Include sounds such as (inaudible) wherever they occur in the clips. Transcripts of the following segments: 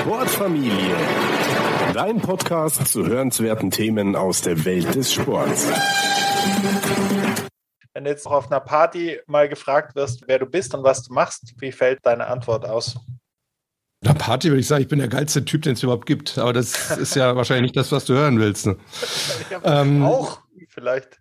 Sportfamilie. Dein Podcast zu hörenswerten Themen aus der Welt des Sports. Wenn du jetzt auf einer Party mal gefragt wirst, wer du bist und was du machst, wie fällt deine Antwort aus? Na, Party würde ich sagen, ich bin der geilste Typ, den es überhaupt gibt. Aber das ist ja (laughs) wahrscheinlich nicht das, was du hören willst. Ne? ähm, auch vielleicht.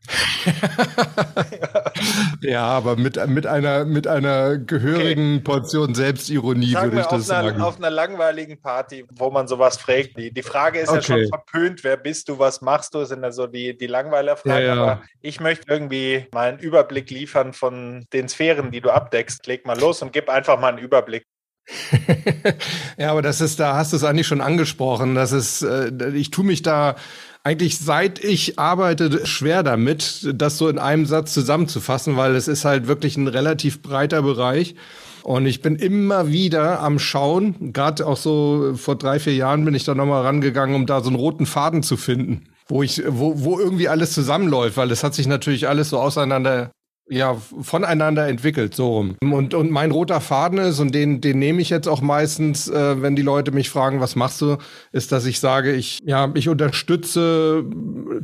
(laughs) ja, aber mit, mit, einer, mit einer gehörigen okay. Portion Selbstironie Sagen würde ich das einer, sagen. Auf einer langweiligen Party, wo man sowas fragt. Die, die Frage ist okay. ja schon verpönt, wer bist du, was machst du, sind ja so die, die Langweilerfragen. Ja, ja. Aber ich möchte irgendwie mal einen Überblick liefern von den Sphären, die du abdeckst. Leg mal los und gib einfach mal einen Überblick. (laughs) ja, aber das ist, da hast du es eigentlich schon angesprochen. Das ist, äh, ich tue mich da eigentlich seit ich arbeite schwer damit, das so in einem Satz zusammenzufassen, weil es ist halt wirklich ein relativ breiter Bereich. Und ich bin immer wieder am Schauen, gerade auch so vor drei, vier Jahren bin ich da nochmal rangegangen, um da so einen roten Faden zu finden, wo ich, wo, wo irgendwie alles zusammenläuft, weil es hat sich natürlich alles so auseinander ja, voneinander entwickelt, so rum. Und, und mein roter Faden ist, und den, den nehme ich jetzt auch meistens, äh, wenn die Leute mich fragen, was machst du, ist, dass ich sage, ich, ja, ich unterstütze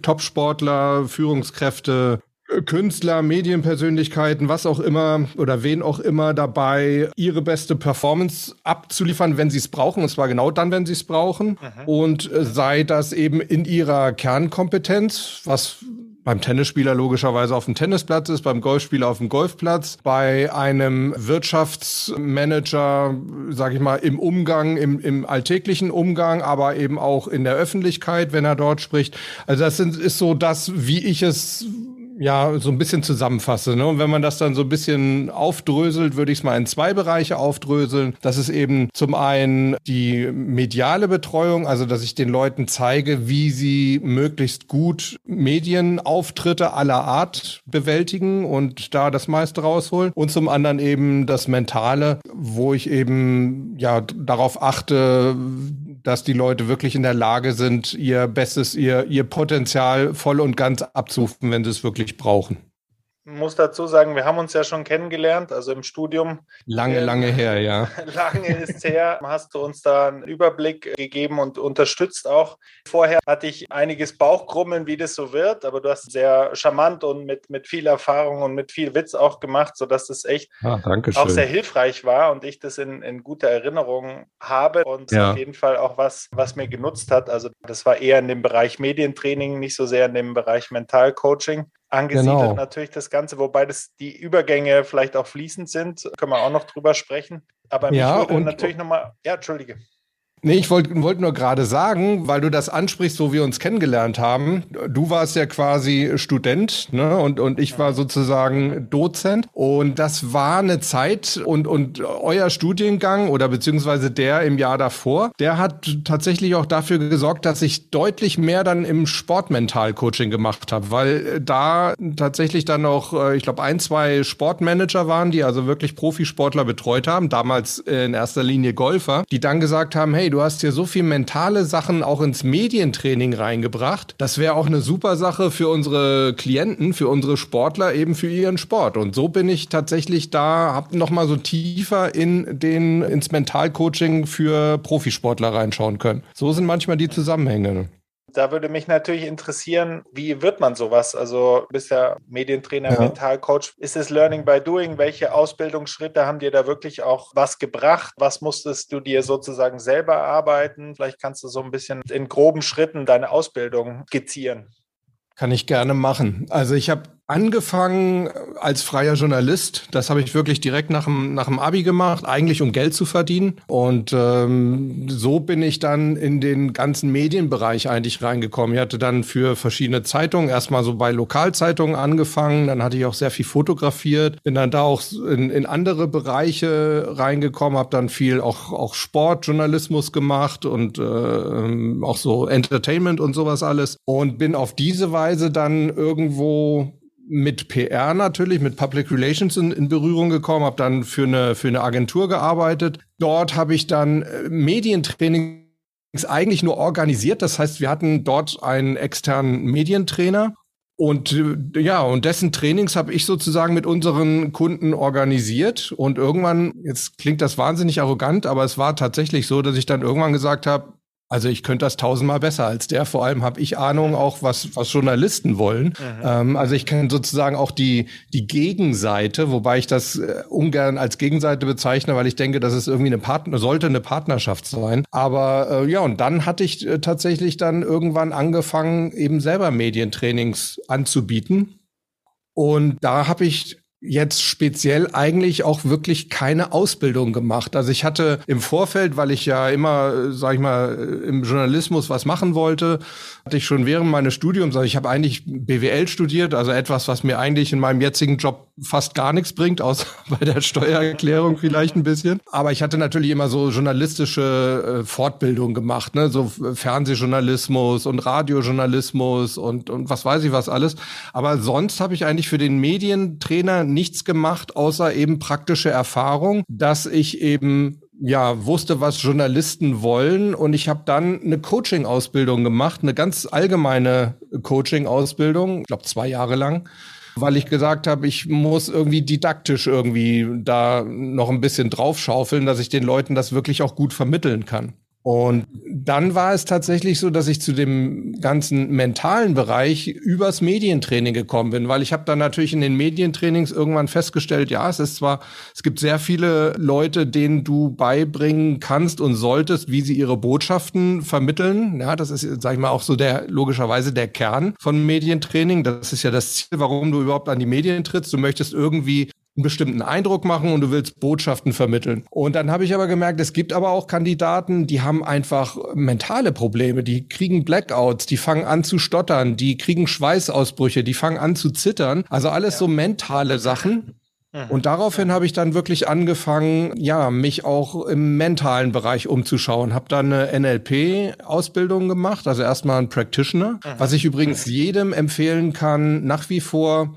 Topsportler, Führungskräfte, Künstler, Medienpersönlichkeiten, was auch immer oder wen auch immer dabei, ihre beste Performance abzuliefern, wenn sie es brauchen, und zwar genau dann, wenn sie es brauchen. Mhm. Und äh, sei das eben in ihrer Kernkompetenz, was beim Tennisspieler logischerweise auf dem Tennisplatz ist, beim Golfspieler auf dem Golfplatz, bei einem Wirtschaftsmanager, sage ich mal, im Umgang, im, im alltäglichen Umgang, aber eben auch in der Öffentlichkeit, wenn er dort spricht. Also das sind, ist so das, wie ich es ja so ein bisschen zusammenfasse. Ne? Und wenn man das dann so ein bisschen aufdröselt, würde ich es mal in zwei Bereiche aufdröseln. Das ist eben zum einen die mediale Betreuung, also dass ich den Leuten zeige, wie sie möglichst gut Medienauftritte aller Art bewältigen und da das meiste rausholen. Und zum anderen eben das Mentale, wo ich eben ja darauf achte, dass die Leute wirklich in der Lage sind, ihr Bestes, ihr, ihr Potenzial voll und ganz abzurufen, wenn sie es wirklich brauchen muss dazu sagen, wir haben uns ja schon kennengelernt, also im Studium. Lange, äh, lange her, ja. (laughs) lange ist her. Hast du uns da einen Überblick gegeben und unterstützt auch. Vorher hatte ich einiges Bauchkrummeln, wie das so wird, aber du hast sehr charmant und mit, mit viel Erfahrung und mit viel Witz auch gemacht, sodass das echt ah, auch sehr hilfreich war und ich das in, in guter Erinnerung habe und ja. auf jeden Fall auch was, was mir genutzt hat. Also das war eher in dem Bereich Medientraining, nicht so sehr in dem Bereich Mentalcoaching angesiedelt genau. natürlich das Ganze, wobei das die Übergänge vielleicht auch fließend sind, können wir auch noch drüber sprechen. Aber mich ja, würde natürlich nochmal, ja, entschuldige. Nee, ich wollte wollt nur gerade sagen, weil du das ansprichst, wo wir uns kennengelernt haben. Du warst ja quasi Student, ne? Und, und ich war sozusagen Dozent. Und das war eine Zeit und, und euer Studiengang oder beziehungsweise der im Jahr davor, der hat tatsächlich auch dafür gesorgt, dass ich deutlich mehr dann im Sportmental-Coaching gemacht habe, weil da tatsächlich dann auch, äh, ich glaube, ein, zwei Sportmanager waren, die also wirklich Profisportler betreut haben, damals in erster Linie Golfer, die dann gesagt haben, hey, du hast hier so viel mentale Sachen auch ins Medientraining reingebracht. Das wäre auch eine super Sache für unsere Klienten, für unsere Sportler, eben für ihren Sport. Und so bin ich tatsächlich da, habe noch mal so tiefer in den ins Mentalcoaching für Profisportler reinschauen können. So sind manchmal die Zusammenhänge da würde mich natürlich interessieren, wie wird man sowas? Also du bist ja Medientrainer, ja. Mentalcoach. Ist es Learning by Doing? Welche Ausbildungsschritte haben dir da wirklich auch was gebracht? Was musstest du dir sozusagen selber arbeiten? Vielleicht kannst du so ein bisschen in groben Schritten deine Ausbildung skizzieren. Kann ich gerne machen. Also ich habe angefangen als freier Journalist. Das habe ich wirklich direkt nach dem, nach dem Abi gemacht, eigentlich um Geld zu verdienen. Und ähm, so bin ich dann in den ganzen Medienbereich eigentlich reingekommen. Ich hatte dann für verschiedene Zeitungen erstmal so bei Lokalzeitungen angefangen. Dann hatte ich auch sehr viel fotografiert. Bin dann da auch in, in andere Bereiche reingekommen, habe dann viel auch, auch Sportjournalismus gemacht und äh, auch so Entertainment und sowas alles. Und bin auf diese Weise dann irgendwo mit PR natürlich, mit Public Relations in, in Berührung gekommen, habe dann für eine, für eine Agentur gearbeitet. Dort habe ich dann äh, Medientrainings eigentlich nur organisiert. Das heißt, wir hatten dort einen externen Medientrainer Und äh, ja, und dessen Trainings habe ich sozusagen mit unseren Kunden organisiert. Und irgendwann, jetzt klingt das wahnsinnig arrogant, aber es war tatsächlich so, dass ich dann irgendwann gesagt habe, also ich könnte das tausendmal besser als der. Vor allem habe ich Ahnung auch, was, was Journalisten wollen. Mhm. Ähm, also ich kenne sozusagen auch die, die Gegenseite, wobei ich das äh, ungern als Gegenseite bezeichne, weil ich denke, dass es irgendwie eine Partner, sollte eine Partnerschaft sein. Aber äh, ja, und dann hatte ich äh, tatsächlich dann irgendwann angefangen, eben selber Medientrainings anzubieten. Und da habe ich jetzt speziell eigentlich auch wirklich keine Ausbildung gemacht. Also ich hatte im Vorfeld, weil ich ja immer, sag ich mal, im Journalismus was machen wollte, hatte ich schon während meines Studiums, also ich habe eigentlich BWL studiert, also etwas, was mir eigentlich in meinem jetzigen Job fast gar nichts bringt, außer (laughs) bei der Steuererklärung vielleicht ein bisschen. Aber ich hatte natürlich immer so journalistische äh, Fortbildung gemacht, ne, so Fernsehjournalismus und Radiojournalismus und und was weiß ich was alles. Aber sonst habe ich eigentlich für den Medientrainer nichts gemacht, außer eben praktische Erfahrung, dass ich eben ja, wusste, was Journalisten wollen und ich habe dann eine Coaching-Ausbildung gemacht, eine ganz allgemeine Coaching-Ausbildung, ich glaube zwei Jahre lang, weil ich gesagt habe, ich muss irgendwie didaktisch irgendwie da noch ein bisschen draufschaufeln, dass ich den Leuten das wirklich auch gut vermitteln kann. Und dann war es tatsächlich so, dass ich zu dem ganzen mentalen Bereich übers Medientraining gekommen bin, weil ich habe dann natürlich in den Medientrainings irgendwann festgestellt, ja, es ist zwar, es gibt sehr viele Leute, denen du beibringen kannst und solltest, wie sie ihre Botschaften vermitteln. Ja, das ist, sag ich mal, auch so der logischerweise der Kern von Medientraining. Das ist ja das Ziel, warum du überhaupt an die Medien trittst. Du möchtest irgendwie einen bestimmten Eindruck machen und du willst Botschaften vermitteln. Und dann habe ich aber gemerkt, es gibt aber auch Kandidaten, die haben einfach mentale Probleme, die kriegen Blackouts, die fangen an zu stottern, die kriegen Schweißausbrüche, die fangen an zu zittern. Also alles ja. so mentale Sachen. Mhm. Und daraufhin habe ich dann wirklich angefangen, ja, mich auch im mentalen Bereich umzuschauen. Habe dann eine NLP-Ausbildung gemacht, also erstmal ein Practitioner, mhm. was ich übrigens jedem empfehlen kann, nach wie vor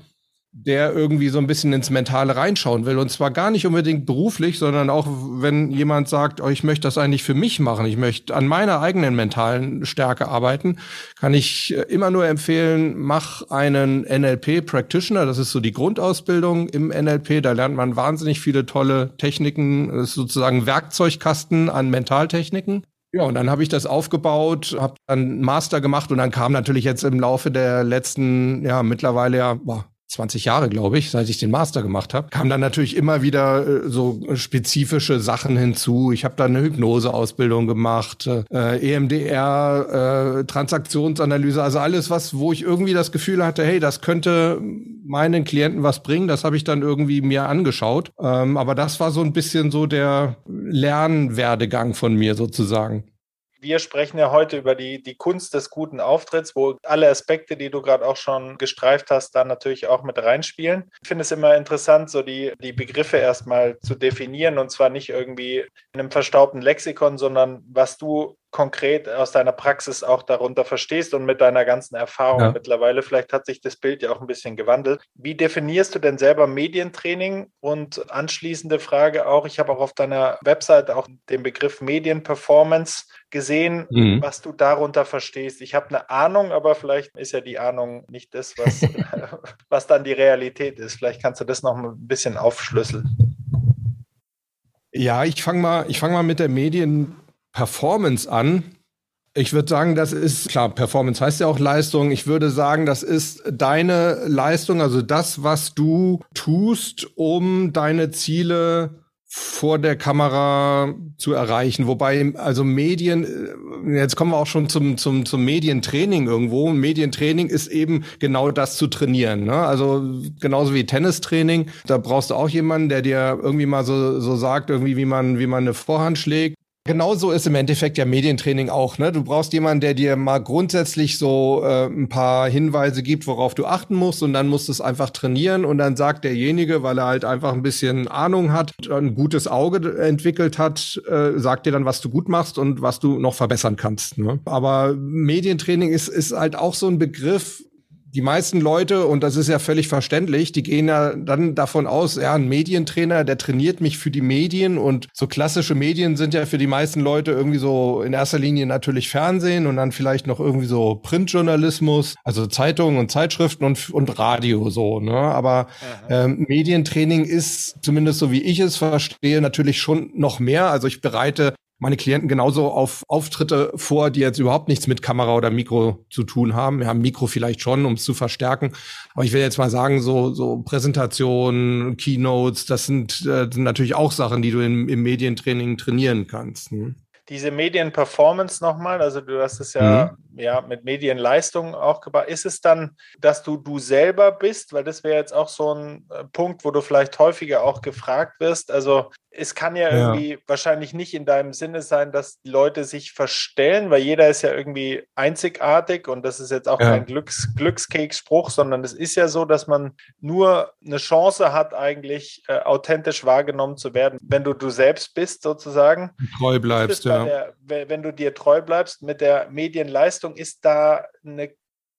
der irgendwie so ein bisschen ins Mentale reinschauen will. Und zwar gar nicht unbedingt beruflich, sondern auch, wenn jemand sagt, oh, ich möchte das eigentlich für mich machen, ich möchte an meiner eigenen mentalen Stärke arbeiten, kann ich äh, immer nur empfehlen, mach einen NLP Practitioner. Das ist so die Grundausbildung im NLP. Da lernt man wahnsinnig viele tolle Techniken. Das ist sozusagen Werkzeugkasten an Mentaltechniken. Ja, und dann habe ich das aufgebaut, habe dann Master gemacht und dann kam natürlich jetzt im Laufe der letzten, ja, mittlerweile ja, boah, 20 Jahre, glaube ich, seit ich den Master gemacht habe, kam dann natürlich immer wieder äh, so spezifische Sachen hinzu. Ich habe da eine Hypnoseausbildung gemacht, äh, EMDR, äh, Transaktionsanalyse, also alles, was, wo ich irgendwie das Gefühl hatte, hey, das könnte meinen Klienten was bringen, das habe ich dann irgendwie mir angeschaut. Ähm, aber das war so ein bisschen so der Lernwerdegang von mir sozusagen wir sprechen ja heute über die, die Kunst des guten Auftritts, wo alle Aspekte, die du gerade auch schon gestreift hast, da natürlich auch mit reinspielen. Ich finde es immer interessant, so die, die Begriffe erstmal zu definieren und zwar nicht irgendwie in einem verstaubten Lexikon, sondern was du konkret aus deiner Praxis auch darunter verstehst und mit deiner ganzen Erfahrung ja. mittlerweile. Vielleicht hat sich das Bild ja auch ein bisschen gewandelt. Wie definierst du denn selber Medientraining? Und anschließende Frage auch, ich habe auch auf deiner Website auch den Begriff Medienperformance gesehen, mhm. was du darunter verstehst. Ich habe eine Ahnung, aber vielleicht ist ja die Ahnung nicht das, was, (laughs) was dann die Realität ist. Vielleicht kannst du das noch ein bisschen aufschlüsseln. Ja, ich fange mal, ich fange mal mit der Medienperformance an. Ich würde sagen, das ist klar, Performance heißt ja auch Leistung. Ich würde sagen, das ist deine Leistung, also das, was du tust, um deine Ziele vor der Kamera zu erreichen. Wobei, also Medien, äh, jetzt kommen wir auch schon zum, zum, zum Medientraining irgendwo. Medientraining ist eben genau das zu trainieren. Ne? Also genauso wie Tennistraining. Da brauchst du auch jemanden, der dir irgendwie mal so, so sagt, irgendwie, wie man, wie man eine Vorhand schlägt. Genauso ist im Endeffekt ja Medientraining auch. Ne? Du brauchst jemanden, der dir mal grundsätzlich so äh, ein paar Hinweise gibt, worauf du achten musst und dann musst du es einfach trainieren und dann sagt derjenige, weil er halt einfach ein bisschen Ahnung hat, ein gutes Auge entwickelt hat, äh, sagt dir dann, was du gut machst und was du noch verbessern kannst. Ne? Aber Medientraining ist, ist halt auch so ein Begriff, die meisten Leute, und das ist ja völlig verständlich, die gehen ja dann davon aus, ja, ein Medientrainer, der trainiert mich für die Medien und so klassische Medien sind ja für die meisten Leute irgendwie so in erster Linie natürlich Fernsehen und dann vielleicht noch irgendwie so Printjournalismus, also Zeitungen und Zeitschriften und, und Radio so, ne? Aber ähm, Medientraining ist, zumindest so wie ich es verstehe, natürlich schon noch mehr. Also ich bereite meine Klienten genauso auf Auftritte vor, die jetzt überhaupt nichts mit Kamera oder Mikro zu tun haben. Wir haben Mikro vielleicht schon, um es zu verstärken. Aber ich will jetzt mal sagen, so, so Präsentationen, Keynotes, das sind, äh, sind natürlich auch Sachen, die du im, im Medientraining trainieren kannst. Hm? Diese Medienperformance nochmal, also du hast es ja, mhm. ja mit Medienleistung auch gebaut. Ist es dann, dass du du selber bist? Weil das wäre jetzt auch so ein äh, Punkt, wo du vielleicht häufiger auch gefragt wirst. Also es kann ja, ja, irgendwie wahrscheinlich nicht in deinem Sinne sein, dass die Leute sich verstellen, weil jeder ist ja irgendwie einzigartig und das ist jetzt auch ja. kein Glücks Glückskeks-Spruch, sondern es ist ja so, dass man nur eine Chance hat, eigentlich äh, authentisch wahrgenommen zu werden, wenn du du selbst bist, sozusagen. Treu bleibst, ja. Der, wenn du dir treu bleibst mit der Medienleistung, ist da eine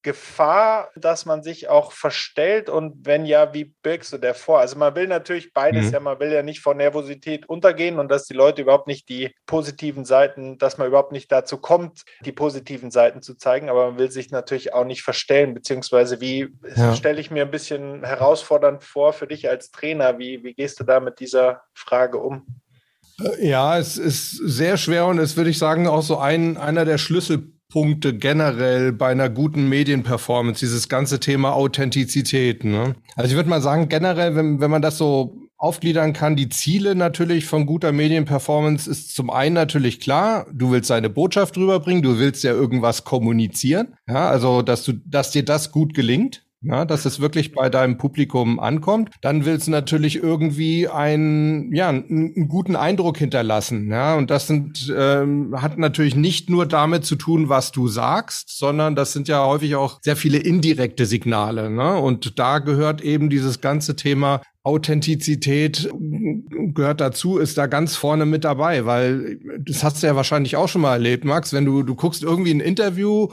Gefahr, dass man sich auch verstellt? Und wenn ja, wie birgst du der vor? Also man will natürlich beides mhm. ja, man will ja nicht vor Nervosität untergehen und dass die Leute überhaupt nicht die positiven Seiten, dass man überhaupt nicht dazu kommt, die positiven Seiten zu zeigen, aber man will sich natürlich auch nicht verstellen, beziehungsweise wie ja. stelle ich mir ein bisschen herausfordernd vor für dich als Trainer, wie, wie gehst du da mit dieser Frage um? Äh, ja, es ist sehr schwer und es würde ich sagen auch so ein, einer der Schlüssel Punkte generell bei einer guten Medienperformance, dieses ganze Thema Authentizität. Ne? Also ich würde mal sagen, generell, wenn, wenn man das so aufgliedern kann, die Ziele natürlich von guter Medienperformance ist zum einen natürlich klar, du willst deine Botschaft rüberbringen, du willst ja irgendwas kommunizieren, ja, also dass du, dass dir das gut gelingt ja, dass es wirklich bei deinem Publikum ankommt, dann willst du natürlich irgendwie einen, ja, einen, guten Eindruck hinterlassen. Ja, und das sind, ähm, hat natürlich nicht nur damit zu tun, was du sagst, sondern das sind ja häufig auch sehr viele indirekte Signale. Ne? Und da gehört eben dieses ganze Thema Authentizität gehört dazu, ist da ganz vorne mit dabei, weil das hast du ja wahrscheinlich auch schon mal erlebt, Max, wenn du, du guckst irgendwie ein Interview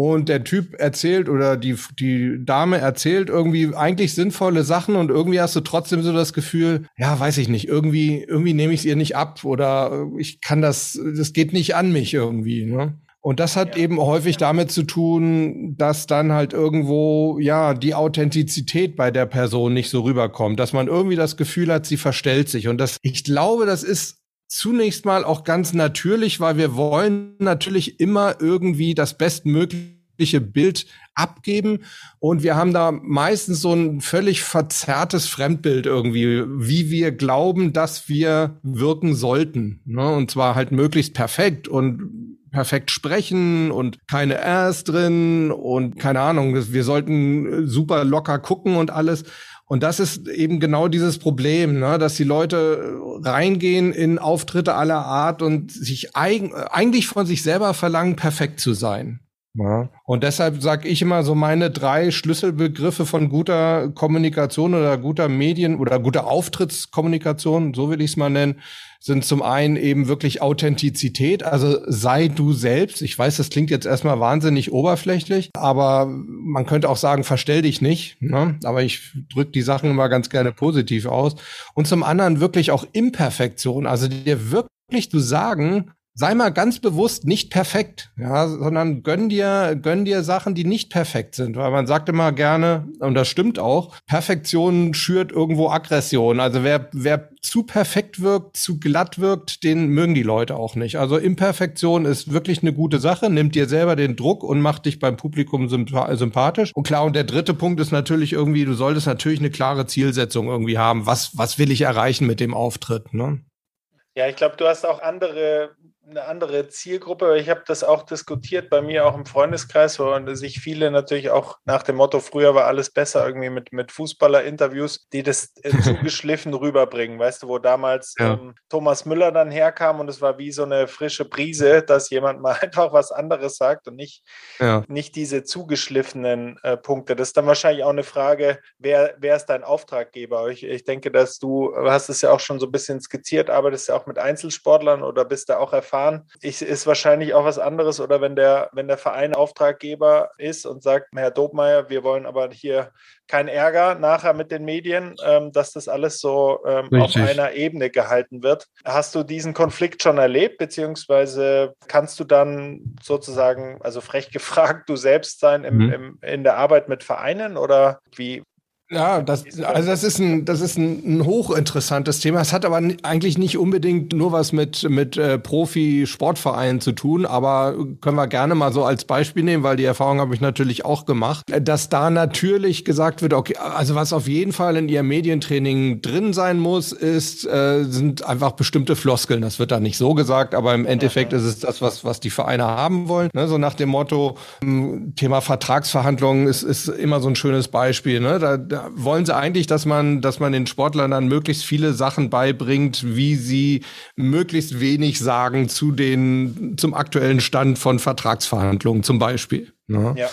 und der Typ erzählt oder die, die Dame erzählt irgendwie eigentlich sinnvolle Sachen und irgendwie hast du trotzdem so das Gefühl, ja, weiß ich nicht, irgendwie, irgendwie nehme ich es ihr nicht ab oder ich kann das, das geht nicht an mich irgendwie, ne? Und das hat ja. eben häufig damit zu tun, dass dann halt irgendwo, ja, die Authentizität bei der Person nicht so rüberkommt, dass man irgendwie das Gefühl hat, sie verstellt sich. Und das, ich glaube, das ist zunächst mal auch ganz natürlich, weil wir wollen natürlich immer irgendwie das bestmögliche Bild abgeben und wir haben da meistens so ein völlig verzerrtes Fremdbild irgendwie, wie wir glauben, dass wir wirken sollten. Ne? Und zwar halt möglichst perfekt und perfekt sprechen und keine Rs drin und keine Ahnung, wir sollten super locker gucken und alles. Und das ist eben genau dieses Problem, ne, dass die Leute reingehen in Auftritte aller Art und sich eig eigentlich von sich selber verlangen, perfekt zu sein. Ja. Und deshalb sage ich immer so meine drei Schlüsselbegriffe von guter Kommunikation oder guter Medien oder guter Auftrittskommunikation, so will ich es mal nennen, sind zum einen eben wirklich Authentizität, also sei du selbst. Ich weiß, das klingt jetzt erstmal wahnsinnig oberflächlich, aber man könnte auch sagen, verstell dich nicht. Ne? Aber ich drücke die Sachen immer ganz gerne positiv aus. Und zum anderen wirklich auch Imperfektion, also dir wirklich zu sagen, sei mal ganz bewusst nicht perfekt, ja, sondern gönn dir, gönn dir Sachen, die nicht perfekt sind, weil man sagt immer gerne, und das stimmt auch, Perfektion schürt irgendwo Aggression. Also wer, wer zu perfekt wirkt, zu glatt wirkt, den mögen die Leute auch nicht. Also Imperfektion ist wirklich eine gute Sache, nimmt dir selber den Druck und macht dich beim Publikum sympathisch. Und klar, und der dritte Punkt ist natürlich irgendwie, du solltest natürlich eine klare Zielsetzung irgendwie haben. Was, was will ich erreichen mit dem Auftritt, ne? Ja, ich glaube, du hast auch andere eine andere Zielgruppe. Ich habe das auch diskutiert bei mir auch im Freundeskreis, wo sich viele natürlich auch nach dem Motto, früher war alles besser, irgendwie mit, mit Fußballer-Interviews, die das äh, (laughs) zugeschliffen rüberbringen. Weißt du, wo damals ja. ähm, Thomas Müller dann herkam und es war wie so eine frische Prise, dass jemand mal (laughs) einfach was anderes sagt und nicht, ja. nicht diese zugeschliffenen äh, Punkte. Das ist dann wahrscheinlich auch eine Frage, wer, wer ist dein Auftraggeber? Ich, ich denke, dass du, hast es ja auch schon so ein bisschen skizziert, arbeitest ja auch mit Einzelsportlern oder bist da auch erfahren erfahren. Ich, ist wahrscheinlich auch was anderes oder wenn der, wenn der Verein Auftraggeber ist und sagt, Herr Dobmeier, wir wollen aber hier kein Ärger nachher mit den Medien, ähm, dass das alles so ähm, auf einer Ebene gehalten wird. Hast du diesen Konflikt schon erlebt, beziehungsweise kannst du dann sozusagen, also frech (laughs) gefragt, du selbst sein im, mhm. im, in der Arbeit mit Vereinen oder wie, ja, das, also das ist ein, das ist ein, ein hochinteressantes Thema. Es hat aber eigentlich nicht unbedingt nur was mit, mit äh, Profi-Sportvereinen zu tun, aber können wir gerne mal so als Beispiel nehmen, weil die Erfahrung habe ich natürlich auch gemacht, dass da natürlich gesagt wird, okay, also was auf jeden Fall in ihrem Medientraining drin sein muss, ist, äh, sind einfach bestimmte Floskeln. Das wird da nicht so gesagt, aber im Endeffekt ist es das, was, was die Vereine haben wollen. Ne? So nach dem Motto, hm, Thema Vertragsverhandlungen ist, ist immer so ein schönes Beispiel. Ne? Da wollen sie eigentlich, dass man, dass man den Sportlern dann möglichst viele Sachen beibringt, wie sie möglichst wenig sagen zu den, zum aktuellen Stand von Vertragsverhandlungen zum Beispiel. Ne? Ja.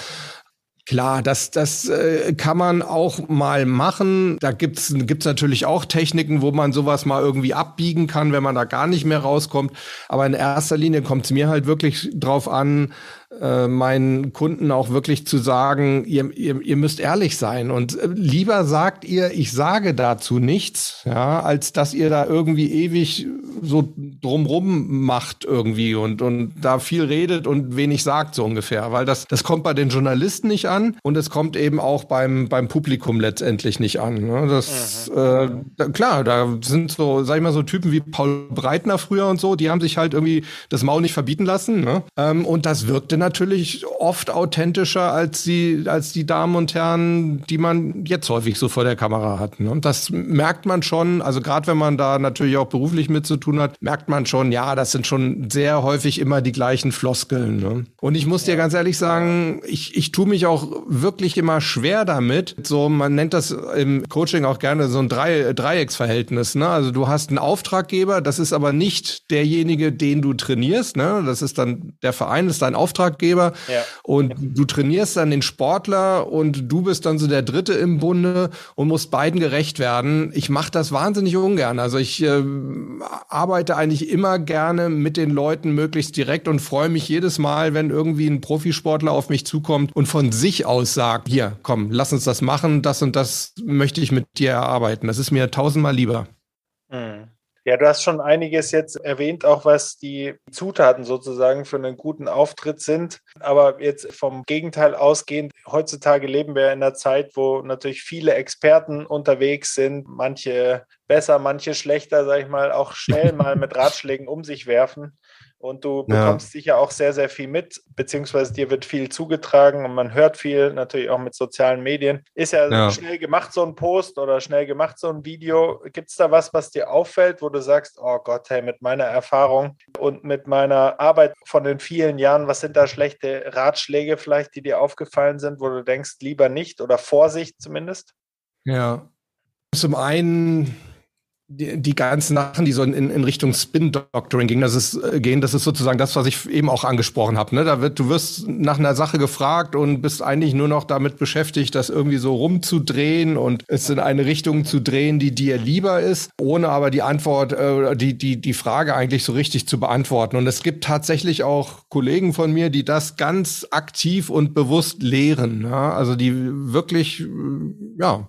Klar, das, das äh, kann man auch mal machen. Da gibt's gibt's natürlich auch Techniken, wo man sowas mal irgendwie abbiegen kann, wenn man da gar nicht mehr rauskommt. Aber in erster Linie kommt es mir halt wirklich drauf an, äh, meinen Kunden auch wirklich zu sagen, ihr, ihr, ihr müsst ehrlich sein und äh, lieber sagt ihr, ich sage dazu nichts, ja, als dass ihr da irgendwie ewig so drumrum macht irgendwie und, und da viel redet und wenig sagt so ungefähr, weil das, das kommt bei den Journalisten nicht an und es kommt eben auch beim, beim Publikum letztendlich nicht an. Ne? Das, mhm. äh, da, klar, da sind so, sag ich mal, so Typen wie Paul Breitner früher und so, die haben sich halt irgendwie das Maul nicht verbieten lassen ne? ähm, und das wirkte natürlich oft authentischer als die, als die Damen und Herren, die man jetzt häufig so vor der Kamera hat. Ne? Und das merkt man schon, also gerade wenn man da natürlich auch beruflich mit zu tun hat, merkt man schon, ja, das sind schon sehr häufig immer die gleichen Floskeln. Ne? Und ich muss dir ganz ehrlich sagen, ich, ich tue mich auch wirklich immer schwer damit. So, man nennt das im Coaching auch gerne so ein Drei, Dreiecksverhältnis. Ne? Also du hast einen Auftraggeber, das ist aber nicht derjenige, den du trainierst. Ne? Das ist dann der Verein, ist dein Auftraggeber. Auftraggeber ja. und du trainierst dann den Sportler und du bist dann so der Dritte im Bunde und musst beiden gerecht werden. Ich mache das wahnsinnig ungern. Also ich äh, arbeite eigentlich immer gerne mit den Leuten möglichst direkt und freue mich jedes Mal, wenn irgendwie ein Profisportler auf mich zukommt und von sich aus sagt, hier, komm, lass uns das machen, das und das möchte ich mit dir erarbeiten. Das ist mir tausendmal lieber. Mhm. Ja, du hast schon einiges jetzt erwähnt, auch was die Zutaten sozusagen für einen guten Auftritt sind. Aber jetzt vom Gegenteil ausgehend, heutzutage leben wir in einer Zeit, wo natürlich viele Experten unterwegs sind, manche besser, manche schlechter, sag ich mal, auch schnell (laughs) mal mit Ratschlägen um sich werfen. Und du bekommst ja. sicher auch sehr, sehr viel mit, beziehungsweise dir wird viel zugetragen und man hört viel, natürlich auch mit sozialen Medien. Ist ja, ja. schnell gemacht, so ein Post oder schnell gemacht, so ein Video. Gibt es da was, was dir auffällt, wo du sagst, oh Gott, hey, mit meiner Erfahrung und mit meiner Arbeit von den vielen Jahren, was sind da schlechte Ratschläge vielleicht, die dir aufgefallen sind, wo du denkst, lieber nicht oder Vorsicht zumindest? Ja. Zum einen die, die ganzen Sachen, die so in, in Richtung Spin-Doctoring gingen, das ist, äh, gehen, das ist sozusagen das, was ich eben auch angesprochen habe. Ne? Da wird, du wirst nach einer Sache gefragt und bist eigentlich nur noch damit beschäftigt, das irgendwie so rumzudrehen und es in eine Richtung zu drehen, die dir lieber ist, ohne aber die Antwort, äh, die, die, die Frage eigentlich so richtig zu beantworten. Und es gibt tatsächlich auch Kollegen von mir, die das ganz aktiv und bewusst lehren. Ja? Also die wirklich, ja,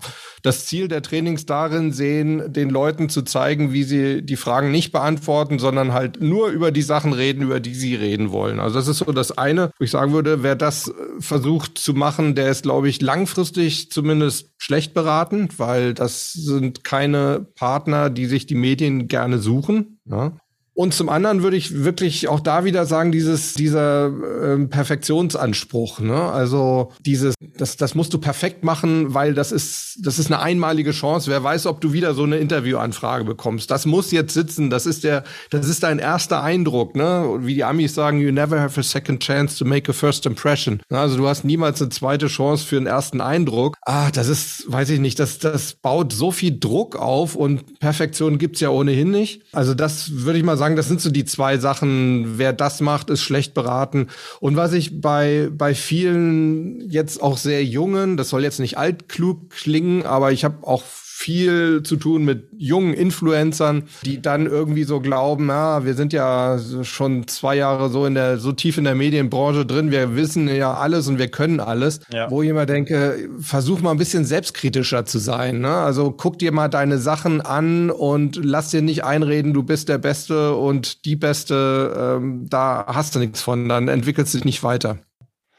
das Ziel der Trainings darin sehen, den Leuten zu zeigen, wie sie die Fragen nicht beantworten, sondern halt nur über die Sachen reden, über die sie reden wollen. Also das ist so das eine, wo ich sagen würde, wer das äh, versucht zu machen, der ist, glaube ich, langfristig zumindest schlecht beraten, weil das sind keine Partner, die sich die Medien gerne suchen. Ja. Und zum anderen würde ich wirklich auch da wieder sagen, dieses, dieser äh, Perfektionsanspruch, ne? Also dieses, das, das musst du perfekt machen, weil das ist, das ist eine einmalige Chance. Wer weiß, ob du wieder so eine Interviewanfrage bekommst. Das muss jetzt sitzen. Das ist der, das ist dein erster Eindruck, ne? Wie die Amis sagen, you never have a second chance to make a first impression. Also du hast niemals eine zweite Chance für einen ersten Eindruck. Ah, das ist, weiß ich nicht, das, das baut so viel Druck auf und Perfektion gibt's ja ohnehin nicht. Also das würde ich mal sagen, sagen, das sind so die zwei Sachen. Wer das macht, ist schlecht beraten. Und was ich bei, bei vielen jetzt auch sehr jungen, das soll jetzt nicht altklug klingen, aber ich habe auch viel zu tun mit jungen Influencern, die dann irgendwie so glauben, ja, wir sind ja schon zwei Jahre so in der, so tief in der Medienbranche drin, wir wissen ja alles und wir können alles. Ja. Wo ich immer denke, versuch mal ein bisschen selbstkritischer zu sein. Ne? Also guck dir mal deine Sachen an und lass dir nicht einreden, du bist der Beste und die Beste, ähm, da hast du nichts von, dann entwickelst du dich nicht weiter.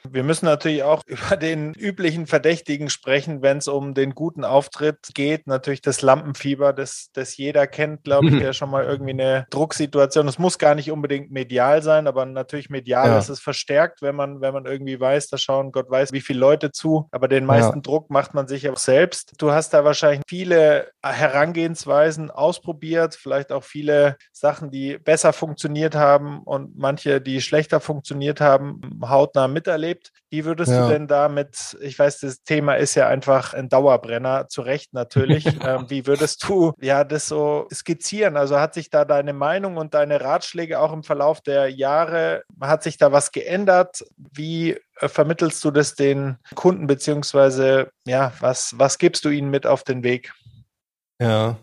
Wir müssen natürlich auch (laughs) über den üblichen Verdächtigen sprechen, wenn es um den guten Auftritt geht. Natürlich das Lampenfieber, das, das jeder kennt, glaube ich, mhm. der schon mal irgendwie eine Drucksituation. Es muss gar nicht unbedingt medial sein, aber natürlich medial ja. ist es verstärkt, wenn man, wenn man irgendwie weiß, da schauen Gott weiß, wie viele Leute zu. Aber den meisten ja. Druck macht man sich auch selbst. Du hast da wahrscheinlich viele Herangehensweisen ausprobiert, vielleicht auch viele Sachen, die besser funktioniert haben und manche, die schlechter funktioniert haben, hautnah miterlebt erlebt. Wie würdest ja. du denn damit, ich weiß, das Thema ist ja einfach ein Dauerbrenner, zu Recht natürlich. (laughs) ähm, wie würdest du ja das so skizzieren? Also hat sich da deine Meinung und deine Ratschläge auch im Verlauf der Jahre, hat sich da was geändert? Wie äh, vermittelst du das den Kunden, beziehungsweise ja, was, was gibst du ihnen mit auf den Weg? Ja,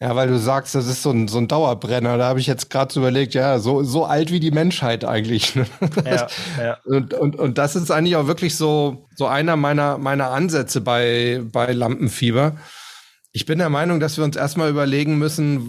ja, weil du sagst, das ist so ein, so ein Dauerbrenner. Da habe ich jetzt gerade so überlegt, ja, so, so alt wie die Menschheit eigentlich. Ne? (laughs) Ja, ja. Und, und, und das ist eigentlich auch wirklich so, so einer meiner, meiner Ansätze bei, bei Lampenfieber. Ich bin der Meinung, dass wir uns erstmal überlegen müssen,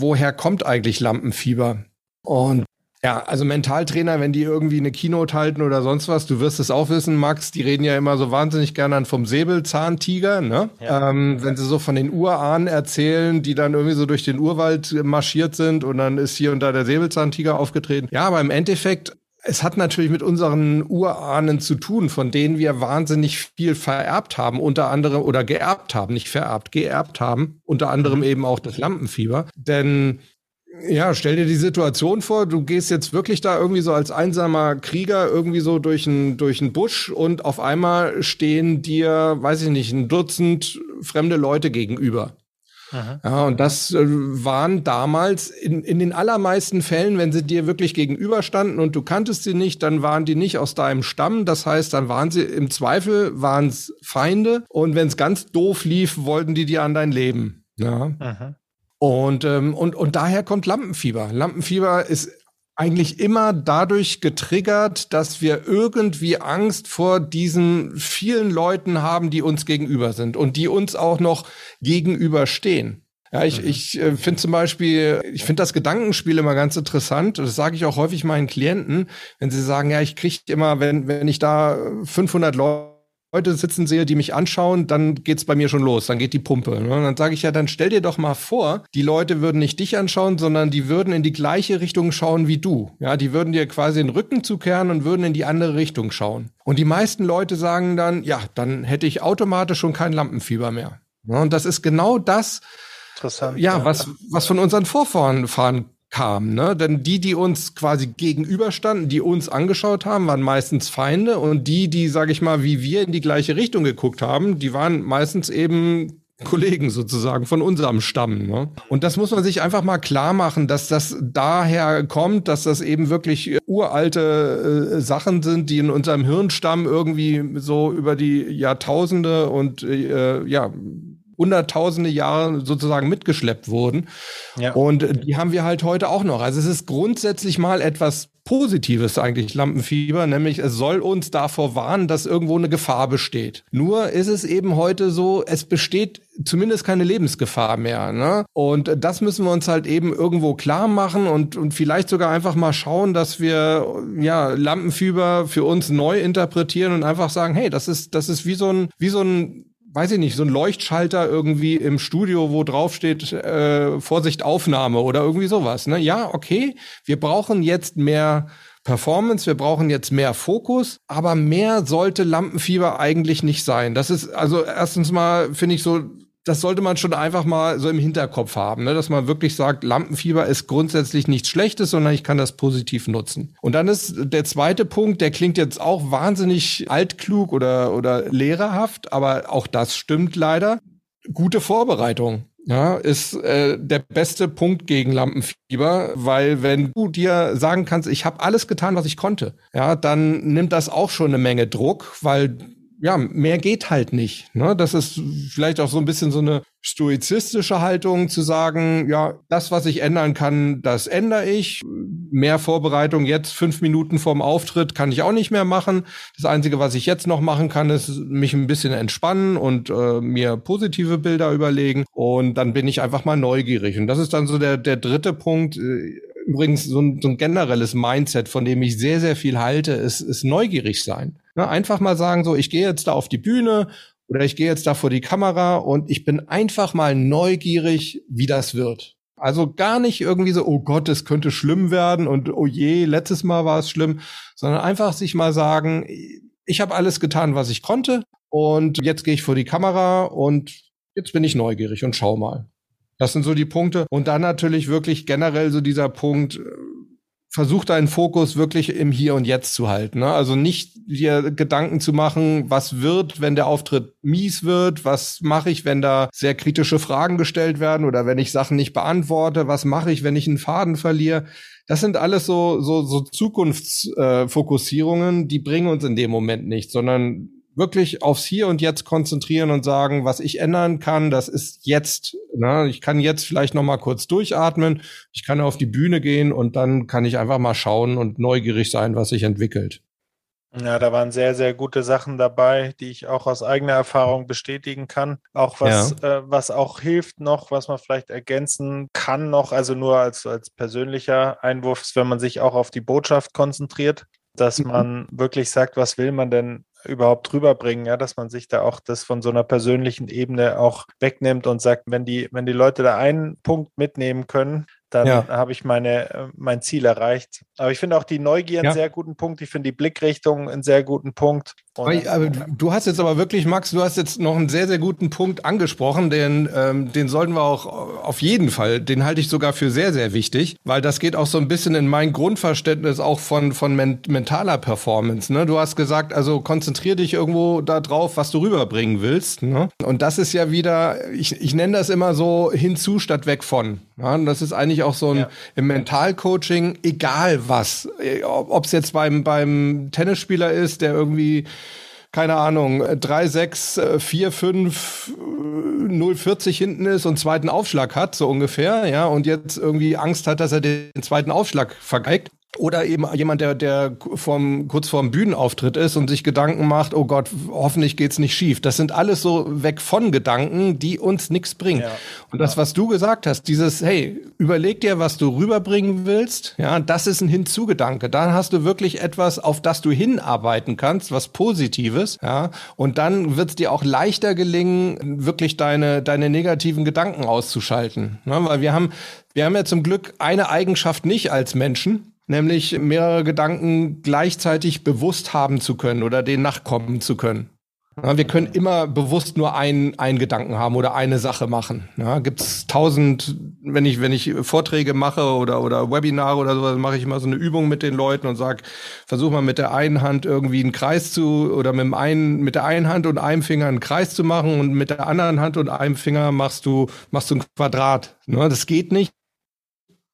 woher kommt eigentlich Lampenfieber? Und ja, also Mentaltrainer, wenn die irgendwie eine Keynote halten oder sonst was, du wirst es auch wissen, Max, die reden ja immer so wahnsinnig gerne vom Säbelzahntiger, ne? Ja. Ähm, wenn sie so von den Urahnen erzählen, die dann irgendwie so durch den Urwald marschiert sind und dann ist hier und da der Säbelzahntiger aufgetreten. Ja, aber im Endeffekt es hat natürlich mit unseren Urahnen zu tun, von denen wir wahnsinnig viel vererbt haben, unter anderem oder geerbt haben, nicht vererbt, geerbt haben, unter anderem mhm. eben auch das Lampenfieber. Denn ja, stell dir die Situation vor, du gehst jetzt wirklich da irgendwie so als einsamer Krieger irgendwie so durch einen durch einen Busch und auf einmal stehen dir, weiß ich nicht, ein Dutzend fremde Leute gegenüber. Aha. Ja, und das äh, waren damals in, in den allermeisten Fällen, wenn sie dir wirklich gegenüberstanden und du kanntest sie nicht, dann waren die nicht aus deinem Stamm. Das heißt, dann waren sie im Zweifel waren es Feinde und wenn es ganz doof lief, wollten die dir an dein Leben. Ja. Aha. Und, ähm, und, und daher kommt Lampenfieber. Lampenfieber ist eigentlich immer dadurch getriggert, dass wir irgendwie Angst vor diesen vielen Leuten haben, die uns gegenüber sind und die uns auch noch gegenüberstehen. Ja, ich, mhm. ich äh, finde zum Beispiel, ich finde das Gedankenspiel immer ganz interessant. Das sage ich auch häufig meinen Klienten, wenn sie sagen, ja, ich kriege immer, wenn, wenn ich da 500 Leute Leute sitzen sehe, die mich anschauen, dann geht's bei mir schon los, dann geht die Pumpe. Ne? Und dann sage ich ja, dann stell dir doch mal vor, die Leute würden nicht dich anschauen, sondern die würden in die gleiche Richtung schauen wie du. Ja, die würden dir quasi den Rücken zukehren und würden in die andere Richtung schauen. Und die meisten Leute sagen dann, ja, dann hätte ich automatisch schon kein Lampenfieber mehr. Ja, und das ist genau das, Interessant, ja, ja, was, was von unseren Vorfahren fahren kam, ne? Denn die, die uns quasi gegenüberstanden, die uns angeschaut haben, waren meistens Feinde und die, die, sag ich mal, wie wir in die gleiche Richtung geguckt haben, die waren meistens eben Kollegen sozusagen von unserem Stamm. Ne? Und das muss man sich einfach mal klar machen, dass das daher kommt, dass das eben wirklich uralte äh, Sachen sind, die in unserem Hirnstamm irgendwie so über die Jahrtausende und äh, ja hunderttausende Jahre sozusagen mitgeschleppt wurden. Ja. Und die haben wir halt heute auch noch. Also es ist grundsätzlich mal etwas Positives eigentlich, Lampenfieber, nämlich es soll uns davor warnen, dass irgendwo eine Gefahr besteht. Nur ist es eben heute so, es besteht zumindest keine Lebensgefahr mehr. Ne? Und das müssen wir uns halt eben irgendwo klar machen und, und vielleicht sogar einfach mal schauen, dass wir ja Lampenfieber für uns neu interpretieren und einfach sagen, hey, das ist, das ist wie so ein, wie so ein weiß ich nicht, so ein Leuchtschalter irgendwie im Studio, wo drauf steht, äh, Vorsicht Aufnahme oder irgendwie sowas. Ne? Ja, okay, wir brauchen jetzt mehr Performance, wir brauchen jetzt mehr Fokus, aber mehr sollte Lampenfieber eigentlich nicht sein. Das ist also erstens mal, finde ich so, das sollte man schon einfach mal so im Hinterkopf haben, ne? dass man wirklich sagt, Lampenfieber ist grundsätzlich nichts Schlechtes, sondern ich kann das positiv nutzen. Und dann ist der zweite Punkt, der klingt jetzt auch wahnsinnig altklug oder, oder lehrerhaft, aber auch das stimmt leider. Gute Vorbereitung. Ja, ist äh, der beste Punkt gegen Lampenfieber, weil wenn du dir sagen kannst, ich habe alles getan, was ich konnte, ja, dann nimmt das auch schon eine Menge Druck, weil ja, mehr geht halt nicht. Ne? Das ist vielleicht auch so ein bisschen so eine stoizistische Haltung zu sagen, ja, das, was ich ändern kann, das ändere ich. Mehr Vorbereitung jetzt fünf Minuten vorm Auftritt kann ich auch nicht mehr machen. Das Einzige, was ich jetzt noch machen kann, ist mich ein bisschen entspannen und äh, mir positive Bilder überlegen. Und dann bin ich einfach mal neugierig. Und das ist dann so der, der dritte Punkt. Äh, übrigens so ein, so ein generelles Mindset, von dem ich sehr, sehr viel halte, ist, ist neugierig sein. Ja, einfach mal sagen, so, ich gehe jetzt da auf die Bühne oder ich gehe jetzt da vor die Kamera und ich bin einfach mal neugierig, wie das wird. Also gar nicht irgendwie so, oh Gott, es könnte schlimm werden und oh je, letztes Mal war es schlimm, sondern einfach sich mal sagen, ich habe alles getan, was ich konnte und jetzt gehe ich vor die Kamera und jetzt bin ich neugierig und schau mal. Das sind so die Punkte. Und dann natürlich wirklich generell so dieser Punkt, versuch deinen Fokus wirklich im Hier und Jetzt zu halten. Ne? Also nicht dir Gedanken zu machen, was wird, wenn der Auftritt mies wird, was mache ich, wenn da sehr kritische Fragen gestellt werden oder wenn ich Sachen nicht beantworte, was mache ich, wenn ich einen Faden verliere. Das sind alles so, so, so Zukunftsfokussierungen, äh, die bringen uns in dem Moment nicht, sondern wirklich aufs Hier und Jetzt konzentrieren und sagen, was ich ändern kann, das ist jetzt. Ne? Ich kann jetzt vielleicht noch mal kurz durchatmen. Ich kann auf die Bühne gehen und dann kann ich einfach mal schauen und neugierig sein, was sich entwickelt. Ja, da waren sehr, sehr gute Sachen dabei, die ich auch aus eigener Erfahrung bestätigen kann. Auch was, ja. äh, was auch hilft noch, was man vielleicht ergänzen kann noch, also nur als, als persönlicher Einwurf, ist, wenn man sich auch auf die Botschaft konzentriert, dass mhm. man wirklich sagt, was will man denn überhaupt rüberbringen, ja, dass man sich da auch das von so einer persönlichen Ebene auch wegnimmt und sagt, wenn die, wenn die Leute da einen Punkt mitnehmen können, dann ja. habe ich meine, äh, mein Ziel erreicht. Aber ich finde auch die Neugier einen ja. sehr guten Punkt. Ich finde die Blickrichtung einen sehr guten Punkt. Aber, du hast jetzt aber wirklich, Max, du hast jetzt noch einen sehr, sehr guten Punkt angesprochen, den, ähm, den sollten wir auch auf jeden Fall, den halte ich sogar für sehr, sehr wichtig, weil das geht auch so ein bisschen in mein Grundverständnis auch von, von men mentaler Performance. Ne? Du hast gesagt, also konzentrier dich irgendwo da drauf, was du rüberbringen willst. Ne? Und das ist ja wieder, ich, ich nenne das immer so hinzu statt weg von. Ja? Und das ist eigentlich auch so ein ja. im Mentalcoaching, egal was. Ob es jetzt beim, beim Tennisspieler ist, der irgendwie keine Ahnung, 3, 6, 4, 5, 0, 40 hinten ist und zweiten Aufschlag hat, so ungefähr, ja, und jetzt irgendwie Angst hat, dass er den zweiten Aufschlag vergeigt. Oder eben jemand, der, der vorm, kurz vorm Bühnenauftritt ist und sich Gedanken macht, oh Gott, hoffentlich geht's nicht schief. Das sind alles so weg von Gedanken, die uns nichts bringen. Ja, und das, was du gesagt hast, dieses, hey, überleg dir, was du rüberbringen willst, ja, das ist ein Hinzugedanke. Dann hast du wirklich etwas, auf das du hinarbeiten kannst, was Positives, ja, und dann wird's dir auch leichter gelingen, wirklich deine, deine negativen Gedanken auszuschalten. Ne? Weil wir haben, wir haben ja zum Glück eine Eigenschaft nicht als Menschen, nämlich mehrere Gedanken gleichzeitig bewusst haben zu können oder denen nachkommen zu können. Ja, wir können immer bewusst nur einen, einen Gedanken haben oder eine Sache machen. Ja, Gibt es tausend, wenn ich, wenn ich Vorträge mache oder, oder Webinare oder sowas, mache ich immer so eine Übung mit den Leuten und sage, versuch mal mit der einen Hand irgendwie einen Kreis zu oder mit dem einen, mit der einen Hand und einem Finger einen Kreis zu machen und mit der anderen Hand und einem Finger machst du, machst du ein Quadrat. Ne, das geht nicht.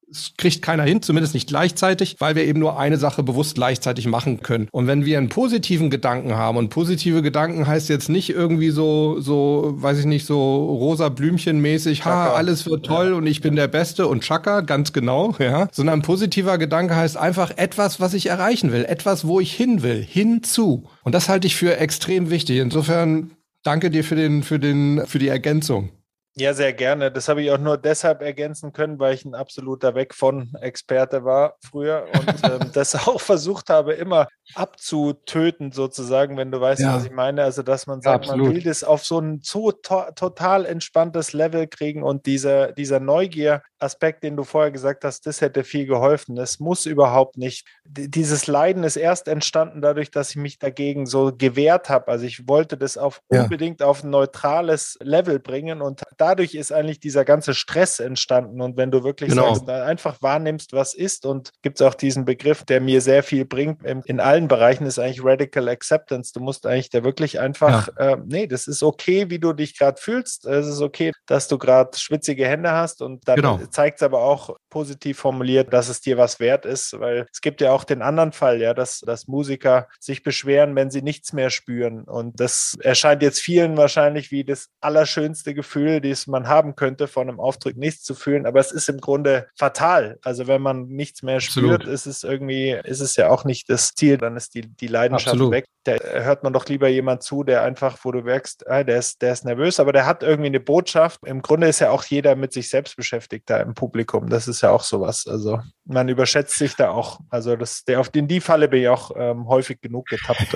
Es kriegt keiner hin, zumindest nicht gleichzeitig, weil wir eben nur eine Sache bewusst gleichzeitig machen können. Und wenn wir einen positiven Gedanken haben, und positive Gedanken heißt jetzt nicht irgendwie so, so, weiß ich nicht, so rosa Blümchen mäßig, ha, alles wird toll ja. und ich bin der Beste und Chaka, ganz genau, ja. Sondern positiver Gedanke heißt einfach etwas, was ich erreichen will, etwas, wo ich hin will, hinzu. Und das halte ich für extrem wichtig. Insofern danke dir für den, für den, für die Ergänzung. Ja, sehr gerne. Das habe ich auch nur deshalb ergänzen können, weil ich ein absoluter Weg von Experte war früher und (laughs) ähm, das auch versucht habe, immer abzutöten, sozusagen, wenn du weißt, ja. was ich meine. Also, dass man sagt, ja, man will das auf so ein so to total entspanntes Level kriegen und dieser, dieser Neugier-Aspekt, den du vorher gesagt hast, das hätte viel geholfen. Es muss überhaupt nicht. D dieses Leiden ist erst entstanden dadurch, dass ich mich dagegen so gewehrt habe. Also, ich wollte das auf ja. unbedingt auf ein neutrales Level bringen und dadurch ist eigentlich dieser ganze Stress entstanden. Und wenn du wirklich genau. sagst, einfach wahrnimmst, was ist, und gibt es auch diesen Begriff, der mir sehr viel bringt, in allen Bereichen ist eigentlich Radical Acceptance. Du musst eigentlich da wirklich einfach, ja. äh, nee, das ist okay, wie du dich gerade fühlst. Es ist okay, dass du gerade schwitzige Hände hast und dann genau. zeigt es aber auch positiv formuliert, dass es dir was wert ist, weil es gibt ja auch den anderen Fall, ja, dass, dass Musiker sich beschweren, wenn sie nichts mehr spüren. Und das erscheint jetzt vielen wahrscheinlich wie das allerschönste Gefühl, das man haben könnte, von einem Auftritt nichts zu fühlen. Aber es ist im Grunde fatal. Also wenn man nichts mehr spürt, Absolut. ist es irgendwie, ist es ja auch nicht das Ziel, dann ist die, die Leidenschaft Absolut. weg. Da hört man doch lieber jemand zu, der einfach, wo du merkst, ah, der, ist, der ist nervös, aber der hat irgendwie eine Botschaft. Im Grunde ist ja auch jeder mit sich selbst beschäftigt da im Publikum. Das ist ja auch sowas. Also man überschätzt sich da auch. Also das, der, auf in die Falle bin ich auch ähm, häufig genug getappt.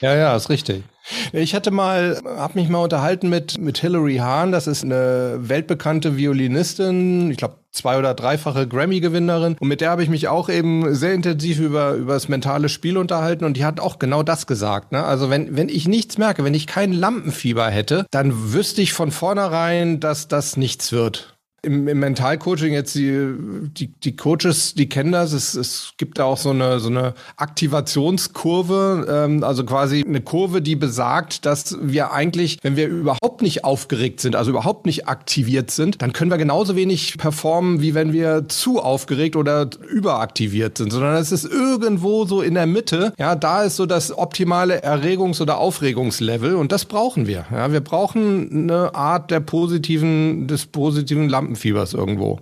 Ja, ja, ist richtig. Ich hatte mal, habe mich mal unterhalten mit mit Hilary Hahn. Das ist eine weltbekannte Violinistin. Ich glaube zwei oder dreifache Grammy-Gewinnerin. Und mit der habe ich mich auch eben sehr intensiv über über das mentale Spiel unterhalten. Und die hat auch genau das gesagt. Ne? Also wenn wenn ich nichts merke, wenn ich kein Lampenfieber hätte, dann wüsste ich von vornherein, dass das nichts wird im, im Mentalcoaching jetzt die, die, die Coaches, die kennen das. Es, es gibt da auch so eine, so eine Aktivationskurve, ähm, also quasi eine Kurve, die besagt, dass wir eigentlich, wenn wir überhaupt nicht aufgeregt sind, also überhaupt nicht aktiviert sind, dann können wir genauso wenig performen, wie wenn wir zu aufgeregt oder überaktiviert sind, sondern es ist irgendwo so in der Mitte. Ja, da ist so das optimale Erregungs- oder Aufregungslevel und das brauchen wir. Ja, wir brauchen eine Art der positiven, des positiven Lampen Lampenfiebers irgendwo.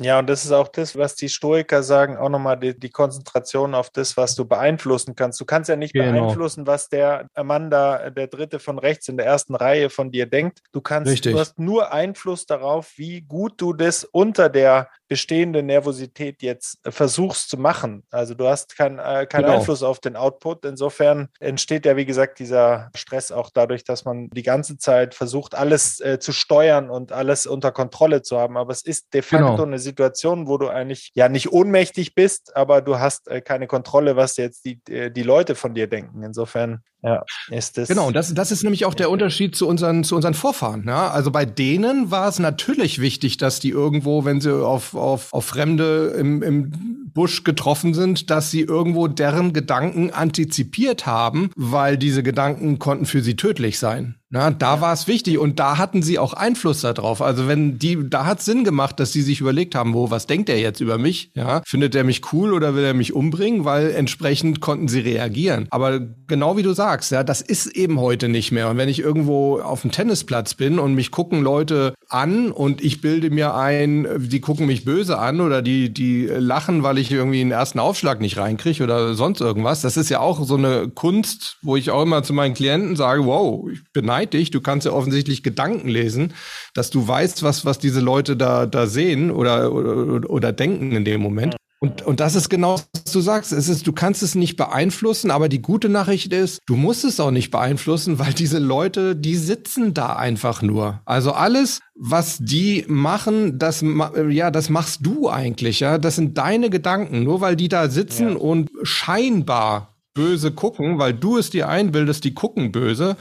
Ja, und das ist auch das, was die Stoiker sagen, auch nochmal die, die Konzentration auf das, was du beeinflussen kannst. Du kannst ja nicht genau. beeinflussen, was der Mann da, der Dritte von rechts in der ersten Reihe von dir denkt. Du kannst, Richtig. du hast nur Einfluss darauf, wie gut du das unter der bestehende Nervosität jetzt versuchst zu machen. Also du hast keinen äh, kein genau. Einfluss auf den Output. Insofern entsteht ja, wie gesagt, dieser Stress auch dadurch, dass man die ganze Zeit versucht, alles äh, zu steuern und alles unter Kontrolle zu haben. Aber es ist de facto genau. eine Situation, wo du eigentlich ja nicht ohnmächtig bist, aber du hast äh, keine Kontrolle, was jetzt die, äh, die Leute von dir denken. Insofern ja, ist das. Genau, das, das ist nämlich auch der Unterschied zu unseren, zu unseren Vorfahren. Ja? Also bei denen war es natürlich wichtig, dass die irgendwo, wenn sie auf, auf, auf Fremde im, im Busch getroffen sind, dass sie irgendwo deren Gedanken antizipiert haben, weil diese Gedanken konnten für sie tödlich sein. Na, da war es wichtig und da hatten sie auch Einfluss darauf. Also wenn die, da hat Sinn gemacht, dass sie sich überlegt haben, wo, was denkt er jetzt über mich? Ja, findet er mich cool oder will er mich umbringen? Weil entsprechend konnten sie reagieren. Aber genau wie du sagst, ja, das ist eben heute nicht mehr. Und wenn ich irgendwo auf dem Tennisplatz bin und mich gucken Leute an und ich bilde mir ein, die gucken mich böse an oder die, die lachen, weil ich irgendwie einen ersten Aufschlag nicht reinkriege oder sonst irgendwas. Das ist ja auch so eine Kunst, wo ich auch immer zu meinen Klienten sage, wow, ich beneide dich. Du kannst ja offensichtlich Gedanken lesen, dass du weißt, was, was diese Leute da, da sehen oder, oder, oder denken in dem Moment. Und, und das ist genau, was du sagst. Es ist, du kannst es nicht beeinflussen, aber die gute Nachricht ist, du musst es auch nicht beeinflussen, weil diese Leute, die sitzen da einfach nur. Also alles, was die machen, das, ja, das machst du eigentlich, ja. Das sind deine Gedanken. Nur weil die da sitzen ja. und scheinbar böse gucken, weil du es dir einbildest, die gucken böse.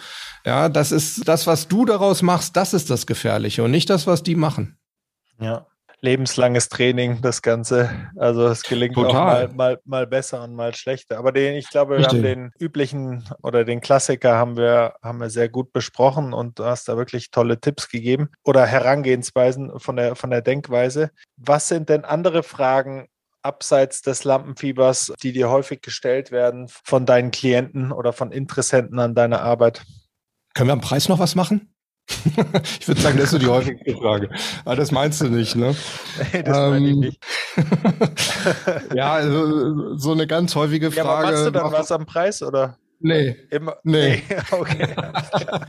Ja, das ist das, was du daraus machst, das ist das Gefährliche und nicht das, was die machen. Ja, lebenslanges Training, das Ganze. Also es gelingt Total. auch mal, mal, mal besser und mal schlechter. Aber den, ich glaube, wir Richtig. haben den üblichen oder den Klassiker haben wir, haben wir sehr gut besprochen und du hast da wirklich tolle Tipps gegeben oder Herangehensweisen von der, von der Denkweise. Was sind denn andere Fragen, abseits des Lampenfiebers, die dir häufig gestellt werden von deinen Klienten oder von Interessenten an deiner Arbeit? Können wir am Preis noch was machen? (laughs) ich würde sagen, das ist so die häufigste Frage. Aber das meinst du nicht, ne? (laughs) Nee, das ähm, meine ich nicht. (laughs) ja, also, so eine ganz häufige Frage. Ja, aber machst du dann was am Preis, oder? Nee. Immer, nee. nee. (laughs) Okay.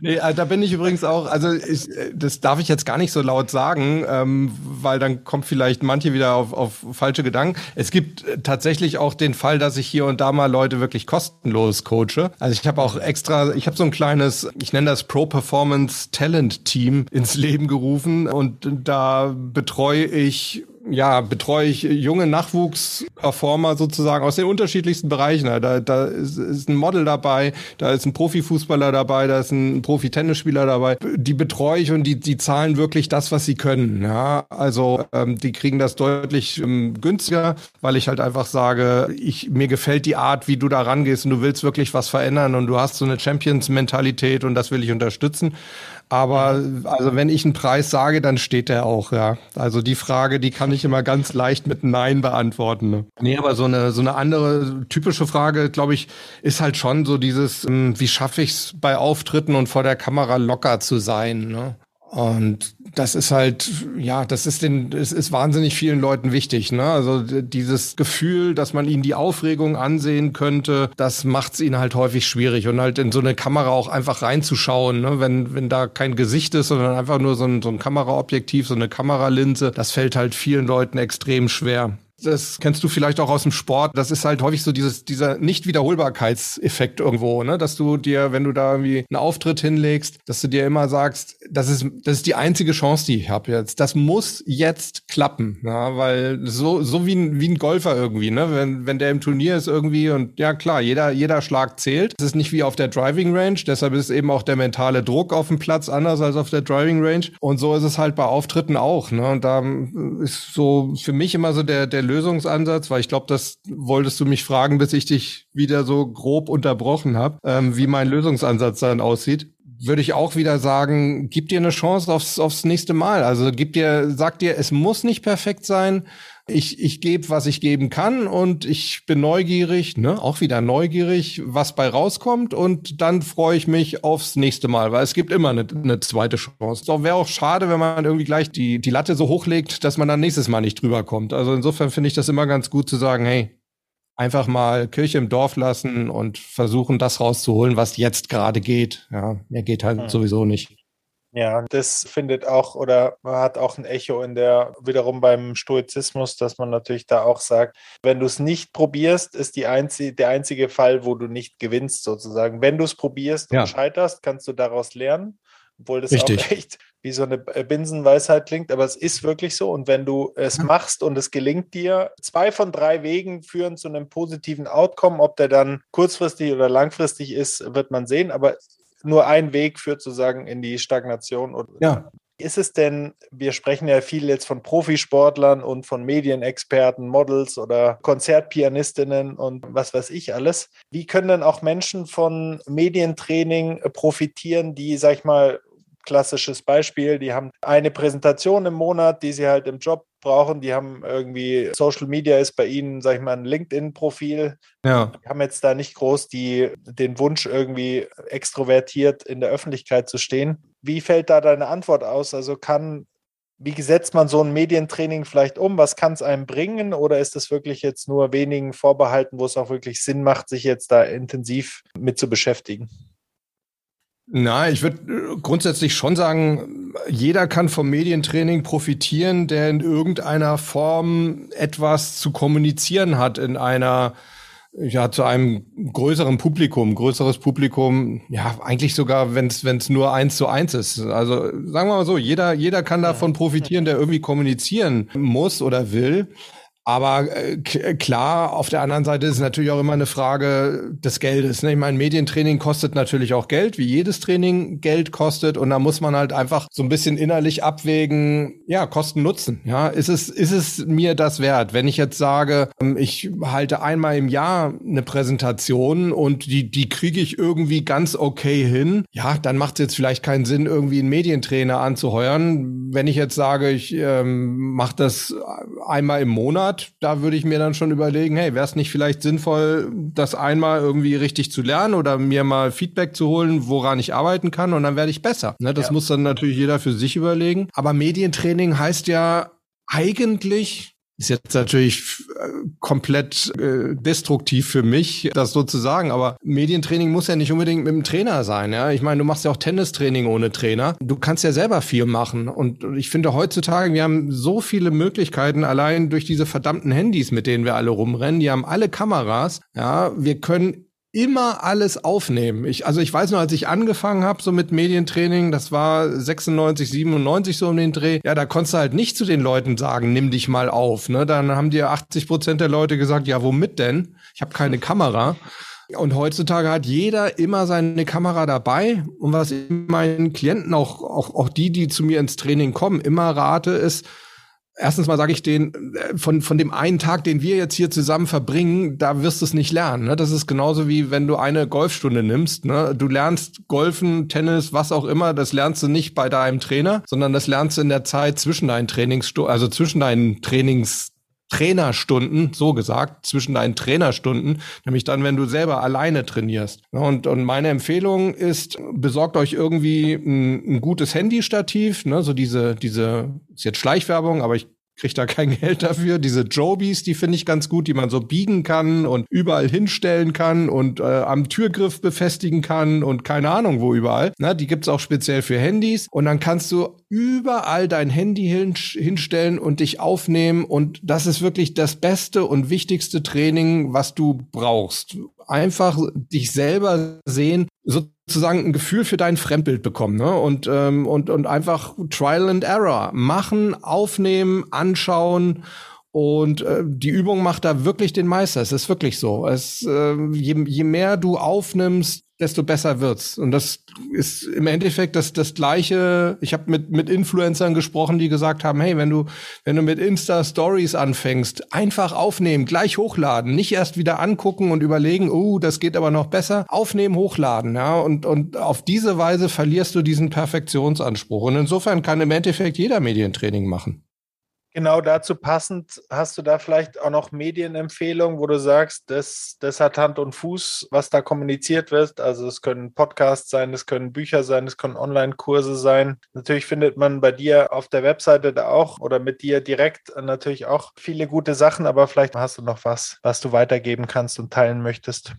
nee, also da bin ich übrigens auch, also ich, das darf ich jetzt gar nicht so laut sagen, ähm, weil dann kommt vielleicht manche wieder auf, auf falsche Gedanken. Es gibt tatsächlich auch den Fall, dass ich hier und da mal Leute wirklich kostenlos coache. Also ich habe auch extra, ich habe so ein kleines, ich nenne das Pro Performance Talent Team ins Leben gerufen und da betreue ich ja, betreue ich junge Nachwuchsperformer sozusagen aus den unterschiedlichsten Bereichen. Da, da ist, ist ein Model dabei, da ist ein Profifußballer dabei, da ist ein Profi-Tennisspieler dabei. Die betreue ich und die, die zahlen wirklich das, was sie können. Ja, also ähm, die kriegen das deutlich ähm, günstiger, weil ich halt einfach sage, ich, mir gefällt die Art, wie du da rangehst und du willst wirklich was verändern und du hast so eine Champions-Mentalität und das will ich unterstützen. Aber also wenn ich einen Preis sage, dann steht der auch, ja. Also die Frage, die kann ich immer ganz leicht mit Nein beantworten. Ne? Nee, aber so eine, so eine andere typische Frage, glaube ich, ist halt schon so dieses, ähm, wie schaffe ich es bei Auftritten und vor der Kamera locker zu sein, ne? Und das ist halt, ja, das ist den, es ist wahnsinnig vielen Leuten wichtig, ne? Also dieses Gefühl, dass man ihnen die Aufregung ansehen könnte, das macht es ihnen halt häufig schwierig und halt in so eine Kamera auch einfach reinzuschauen, ne? Wenn, wenn da kein Gesicht ist, sondern einfach nur so ein, so ein Kameraobjektiv, so eine Kameralinse, das fällt halt vielen Leuten extrem schwer das kennst du vielleicht auch aus dem Sport. Das ist halt häufig so dieses, dieser Nicht-Wiederholbarkeitseffekt irgendwo, ne? Dass du dir, wenn du da irgendwie einen Auftritt hinlegst, dass du dir immer sagst, das ist, das ist die einzige Chance, die ich habe jetzt. Das muss jetzt klappen, ja? weil so, so wie ein, wie ein Golfer irgendwie, ne? Wenn, wenn der im Turnier ist irgendwie und ja klar, jeder, jeder Schlag zählt. Es ist nicht wie auf der Driving Range, deshalb ist eben auch der mentale Druck auf dem Platz anders als auf der Driving Range. Und so ist es halt bei Auftritten auch, ne? Und da ist so für mich immer so der, der Lösungsansatz, weil ich glaube, das wolltest du mich fragen, bis ich dich wieder so grob unterbrochen habe, ähm, wie mein Lösungsansatz dann aussieht würde ich auch wieder sagen, gib dir eine Chance aufs, aufs nächste Mal. Also gib dir, sag dir, es muss nicht perfekt sein. Ich, ich gebe, was ich geben kann und ich bin neugierig, ne, auch wieder neugierig, was bei rauskommt und dann freue ich mich aufs nächste Mal, weil es gibt immer eine, eine zweite Chance. So wäre auch schade, wenn man irgendwie gleich die, die Latte so hochlegt, dass man dann nächstes Mal nicht drüber kommt. Also insofern finde ich das immer ganz gut zu sagen, hey, einfach mal Kirche im Dorf lassen und versuchen, das rauszuholen, was jetzt gerade geht. Ja, mehr geht halt mhm. sowieso nicht. Ja, das findet auch oder hat auch ein Echo in der wiederum beim Stoizismus, dass man natürlich da auch sagt, wenn du es nicht probierst, ist die einzige, der einzige Fall, wo du nicht gewinnst sozusagen. Wenn du es probierst und ja. scheiterst, kannst du daraus lernen obwohl das Richtig. auch (laughs) echt wie so eine Binsenweisheit klingt, aber es ist wirklich so. Und wenn du es machst und es gelingt dir, zwei von drei Wegen führen zu einem positiven Outcome. Ob der dann kurzfristig oder langfristig ist, wird man sehen. Aber nur ein Weg führt sozusagen in die Stagnation. Ja. Ist es denn, wir sprechen ja viel jetzt von Profisportlern und von Medienexperten, Models oder Konzertpianistinnen und was weiß ich alles. Wie können denn auch Menschen von Medientraining profitieren, die, sag ich mal, klassisches Beispiel, die haben eine Präsentation im Monat, die sie halt im Job brauchen. Die haben irgendwie Social Media ist bei ihnen, sag ich mal, ein LinkedIn-Profil. Ja. Die haben jetzt da nicht groß die, den Wunsch, irgendwie extrovertiert in der Öffentlichkeit zu stehen. Wie fällt da deine Antwort aus? Also kann, wie setzt man so ein Medientraining vielleicht um? Was kann es einem bringen? Oder ist es wirklich jetzt nur wenigen vorbehalten, wo es auch wirklich Sinn macht, sich jetzt da intensiv mit zu beschäftigen? Na, ich würde äh, grundsätzlich schon sagen, jeder kann vom Medientraining profitieren, der in irgendeiner Form etwas zu kommunizieren hat in einer ja, zu einem größeren Publikum, größeres Publikum, ja, eigentlich sogar, wenn es nur eins zu eins ist. Also sagen wir mal so, jeder, jeder kann davon profitieren, der irgendwie kommunizieren muss oder will. Aber äh, klar, auf der anderen Seite ist natürlich auch immer eine Frage des Geldes. Ne? Ich meine, Medientraining kostet natürlich auch Geld, wie jedes Training Geld kostet. Und da muss man halt einfach so ein bisschen innerlich abwägen, ja, Kosten Nutzen. Ja, ist es, ist es mir das wert? Wenn ich jetzt sage, ähm, ich halte einmal im Jahr eine Präsentation und die, die kriege ich irgendwie ganz okay hin, ja, dann macht es jetzt vielleicht keinen Sinn, irgendwie einen Medientrainer anzuheuern. Wenn ich jetzt sage, ich ähm, mache das einmal im Monat, hat, da würde ich mir dann schon überlegen, hey, wäre es nicht vielleicht sinnvoll, das einmal irgendwie richtig zu lernen oder mir mal Feedback zu holen, woran ich arbeiten kann und dann werde ich besser. Ne, das ja. muss dann natürlich jeder für sich überlegen. Aber Medientraining heißt ja eigentlich ist jetzt natürlich äh, komplett äh, destruktiv für mich, das so zu sagen, aber Medientraining muss ja nicht unbedingt mit dem Trainer sein. Ja? Ich meine, du machst ja auch Tennistraining ohne Trainer. Du kannst ja selber viel machen. Und ich finde heutzutage, wir haben so viele Möglichkeiten, allein durch diese verdammten Handys, mit denen wir alle rumrennen. Die haben alle Kameras. Ja, wir können immer alles aufnehmen. Ich, also ich weiß noch, als ich angefangen habe so mit Medientraining, das war 96, 97 so um den Dreh, ja, da konntest du halt nicht zu den Leuten sagen, nimm dich mal auf. Ne? Dann haben dir 80 Prozent der Leute gesagt, ja, womit denn? Ich habe keine Kamera. Und heutzutage hat jeder immer seine Kamera dabei. Und was ich meinen Klienten, auch, auch, auch die, die zu mir ins Training kommen, immer rate, ist, Erstens mal sage ich den, äh, von, von dem einen Tag, den wir jetzt hier zusammen verbringen, da wirst du es nicht lernen. Ne? Das ist genauso wie wenn du eine Golfstunde nimmst. Ne? Du lernst Golfen, Tennis, was auch immer, das lernst du nicht bei deinem Trainer, sondern das lernst du in der Zeit zwischen deinen Trainingsstunden, also zwischen deinen Trainings Trainerstunden, so gesagt, zwischen deinen Trainerstunden, nämlich dann, wenn du selber alleine trainierst. Und, und meine Empfehlung ist, besorgt euch irgendwie ein, ein gutes Handystativ, ne, so diese, diese, ist jetzt Schleichwerbung, aber ich kriegt da kein (laughs) Geld dafür. Diese Jobies, die finde ich ganz gut, die man so biegen kann und überall hinstellen kann und äh, am Türgriff befestigen kann und keine Ahnung wo überall. Na, die gibt's auch speziell für Handys. Und dann kannst du überall dein Handy hin, hinstellen und dich aufnehmen. Und das ist wirklich das beste und wichtigste Training, was du brauchst. Einfach dich selber sehen, so sozusagen ein Gefühl für dein Fremdbild bekommen ne? und, ähm, und, und einfach Trial and Error machen, aufnehmen, anschauen und äh, die Übung macht da wirklich den Meister. Es ist wirklich so. Es, äh, je, je mehr du aufnimmst, desto besser wird's. Und das ist im Endeffekt das, das gleiche. Ich habe mit, mit Influencern gesprochen, die gesagt haben, hey, wenn du, wenn du mit Insta-Stories anfängst, einfach aufnehmen, gleich hochladen, nicht erst wieder angucken und überlegen, oh, das geht aber noch besser. Aufnehmen, hochladen, ja. Und, und auf diese Weise verlierst du diesen Perfektionsanspruch. Und insofern kann im Endeffekt jeder Medientraining machen. Genau dazu passend, hast du da vielleicht auch noch Medienempfehlungen, wo du sagst, das, das hat Hand und Fuß, was da kommuniziert wird. Also es können Podcasts sein, es können Bücher sein, es können Online-Kurse sein. Natürlich findet man bei dir auf der Webseite da auch oder mit dir direkt natürlich auch viele gute Sachen, aber vielleicht hast du noch was, was du weitergeben kannst und teilen möchtest.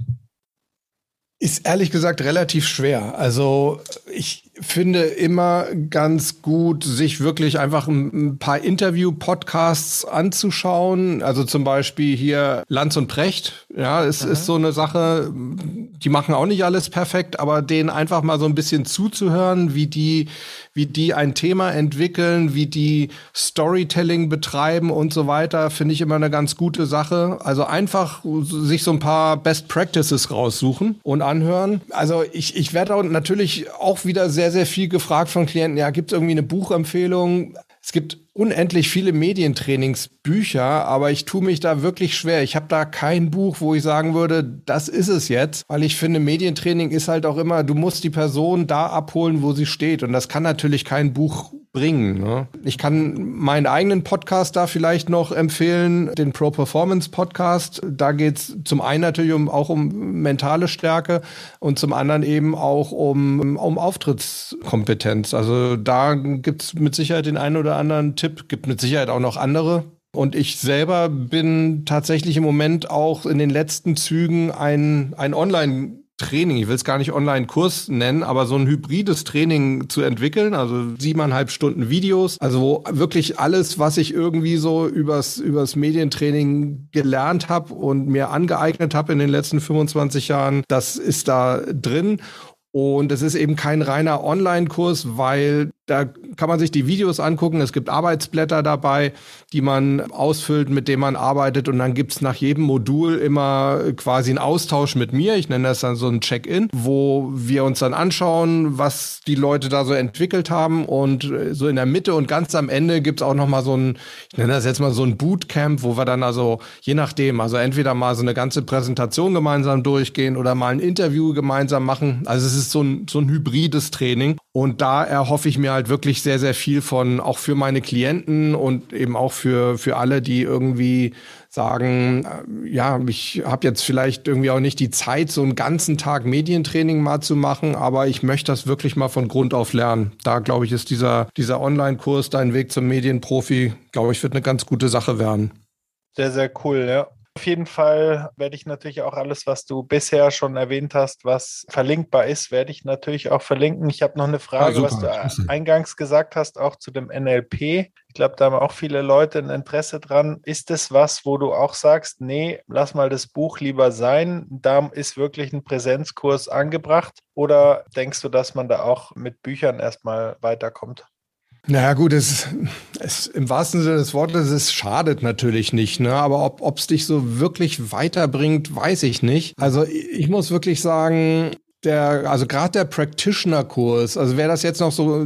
Ist ehrlich gesagt relativ schwer. Also ich finde immer ganz gut, sich wirklich einfach ein, paar Interview-Podcasts anzuschauen. Also zum Beispiel hier Lanz und Precht. Ja, es mhm. ist so eine Sache, die machen auch nicht alles perfekt, aber denen einfach mal so ein bisschen zuzuhören, wie die, wie die ein Thema entwickeln, wie die Storytelling betreiben und so weiter, finde ich immer eine ganz gute Sache. Also einfach sich so ein paar Best Practices raussuchen und anhören. Also ich, ich werde auch natürlich auch wieder sehr, sehr viel gefragt von Klienten, ja, gibt es irgendwie eine Buchempfehlung? Es gibt unendlich viele Medientrainingsbücher, aber ich tue mich da wirklich schwer. Ich habe da kein Buch, wo ich sagen würde, das ist es jetzt, weil ich finde, Medientraining ist halt auch immer, du musst die Person da abholen, wo sie steht. Und das kann natürlich kein Buch bringen. Ne? Ich kann meinen eigenen Podcast da vielleicht noch empfehlen, den Pro Performance Podcast. Da geht's zum einen natürlich um, auch um mentale Stärke und zum anderen eben auch um, um Auftrittskompetenz. Also da gibt's mit Sicherheit den einen oder anderen Tipp, gibt mit Sicherheit auch noch andere. Und ich selber bin tatsächlich im Moment auch in den letzten Zügen ein, ein Online- Training, ich will es gar nicht Online-Kurs nennen, aber so ein hybrides Training zu entwickeln, also siebeneinhalb Stunden Videos, also wirklich alles, was ich irgendwie so übers, übers Medientraining gelernt habe und mir angeeignet habe in den letzten 25 Jahren, das ist da drin. Und es ist eben kein reiner Online-Kurs, weil da kann man sich die Videos angucken. Es gibt Arbeitsblätter dabei, die man ausfüllt, mit denen man arbeitet. Und dann gibt's nach jedem Modul immer quasi einen Austausch mit mir. Ich nenne das dann so ein Check-in, wo wir uns dann anschauen, was die Leute da so entwickelt haben. Und so in der Mitte und ganz am Ende gibt's auch noch mal so ein, ich nenne das jetzt mal so ein Bootcamp, wo wir dann also je nachdem, also entweder mal so eine ganze Präsentation gemeinsam durchgehen oder mal ein Interview gemeinsam machen. Also es ist so ein, so ein hybrides Training. Und da erhoffe ich mir halt wirklich sehr, sehr viel von, auch für meine Klienten und eben auch für, für alle, die irgendwie sagen, äh, ja, ich habe jetzt vielleicht irgendwie auch nicht die Zeit, so einen ganzen Tag Medientraining mal zu machen, aber ich möchte das wirklich mal von Grund auf lernen. Da glaube ich, ist dieser, dieser Online-Kurs, dein Weg zum Medienprofi, glaube ich, wird eine ganz gute Sache werden. Sehr, sehr cool, ja. Auf jeden Fall werde ich natürlich auch alles, was du bisher schon erwähnt hast, was verlinkbar ist, werde ich natürlich auch verlinken. Ich habe noch eine Frage, ah, was du eingangs gesagt hast, auch zu dem NLP. Ich glaube, da haben auch viele Leute ein Interesse dran. Ist es was, wo du auch sagst, nee, lass mal das Buch lieber sein, da ist wirklich ein Präsenzkurs angebracht? Oder denkst du, dass man da auch mit Büchern erstmal weiterkommt? Naja gut, es, es, im wahrsten Sinne des Wortes, es schadet natürlich nicht, ne? aber ob es dich so wirklich weiterbringt, weiß ich nicht. Also ich muss wirklich sagen, der, also gerade der Practitioner-Kurs, also wer das jetzt noch so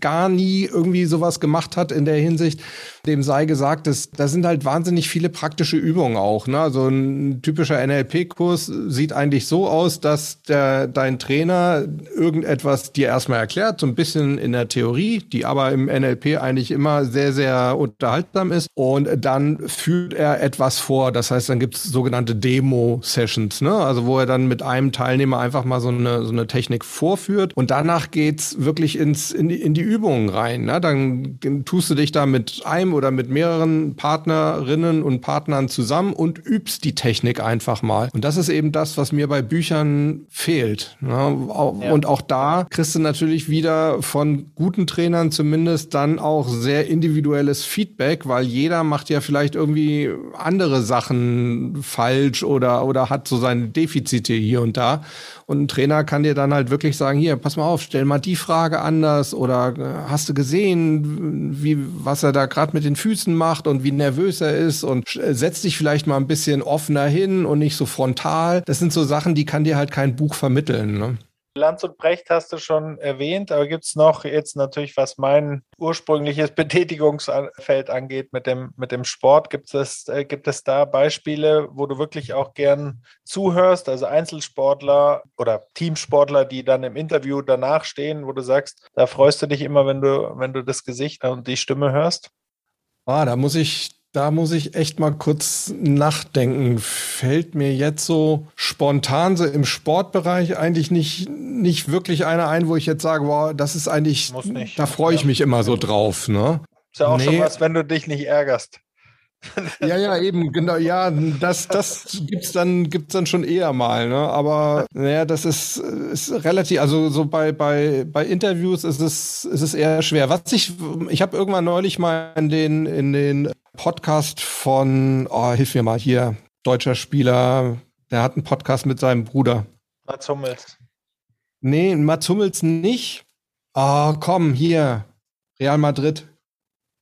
gar nie irgendwie sowas gemacht hat in der Hinsicht, dem sei gesagt, dass, da sind halt wahnsinnig viele praktische Übungen auch. Ne? Also ein typischer NLP-Kurs sieht eigentlich so aus, dass der, dein Trainer irgendetwas dir erstmal erklärt, so ein bisschen in der Theorie, die aber im NLP eigentlich immer sehr, sehr unterhaltsam ist. Und dann führt er etwas vor. Das heißt, dann gibt es sogenannte Demo-Sessions, ne? also wo er dann mit einem Teilnehmer einfach mal so eine, so eine Technik vorführt. Und danach geht's wirklich ins, in, die, in die Übungen rein. Ne? Dann tust du dich da mit einem oder mit mehreren Partnerinnen und Partnern zusammen und übst die Technik einfach mal. Und das ist eben das, was mir bei Büchern fehlt. Ne? Ja. Und auch da kriegst du natürlich wieder von guten Trainern zumindest dann auch sehr individuelles Feedback, weil jeder macht ja vielleicht irgendwie andere Sachen falsch oder, oder hat so seine Defizite hier und da. Und ein Trainer kann dir dann halt wirklich sagen, hier, pass mal auf, stell mal die Frage anders oder äh, hast du gesehen, wie, was er da gerade mit den Füßen macht und wie nervös er ist und äh, setz dich vielleicht mal ein bisschen offener hin und nicht so frontal. Das sind so Sachen, die kann dir halt kein Buch vermitteln. Ne? Lanz und Brecht hast du schon erwähnt, aber gibt es noch jetzt natürlich, was mein ursprüngliches (laughs) Betätigungsfeld angeht mit dem, mit dem Sport, gibt es, äh, gibt es da Beispiele, wo du wirklich auch gern zuhörst, also Einzelsportler oder Teamsportler, die dann im Interview danach stehen, wo du sagst, da freust du dich immer, wenn du, wenn du das Gesicht und die Stimme hörst? Ah, da muss ich da muss ich echt mal kurz nachdenken. Fällt mir jetzt so spontan so im Sportbereich eigentlich nicht, nicht wirklich einer ein, wo ich jetzt sage, wow, das ist eigentlich, da freue ich mich immer so drauf. Ne? Ist ja auch nee. schon was, wenn du dich nicht ärgerst. ja, ja, eben, genau, ja, das, das gibt's dann, gibt's dann schon eher mal, ne? Aber naja, das ist, ist relativ, also so bei, bei, bei Interviews ist es, ist es eher schwer. Was ich, ich habe irgendwann neulich mal in den, in den Podcast von, oh, hilf mir mal hier, deutscher Spieler, der hat einen Podcast mit seinem Bruder. Mats Hummels. Nee, Mats Hummels nicht. Oh, komm, hier, Real Madrid.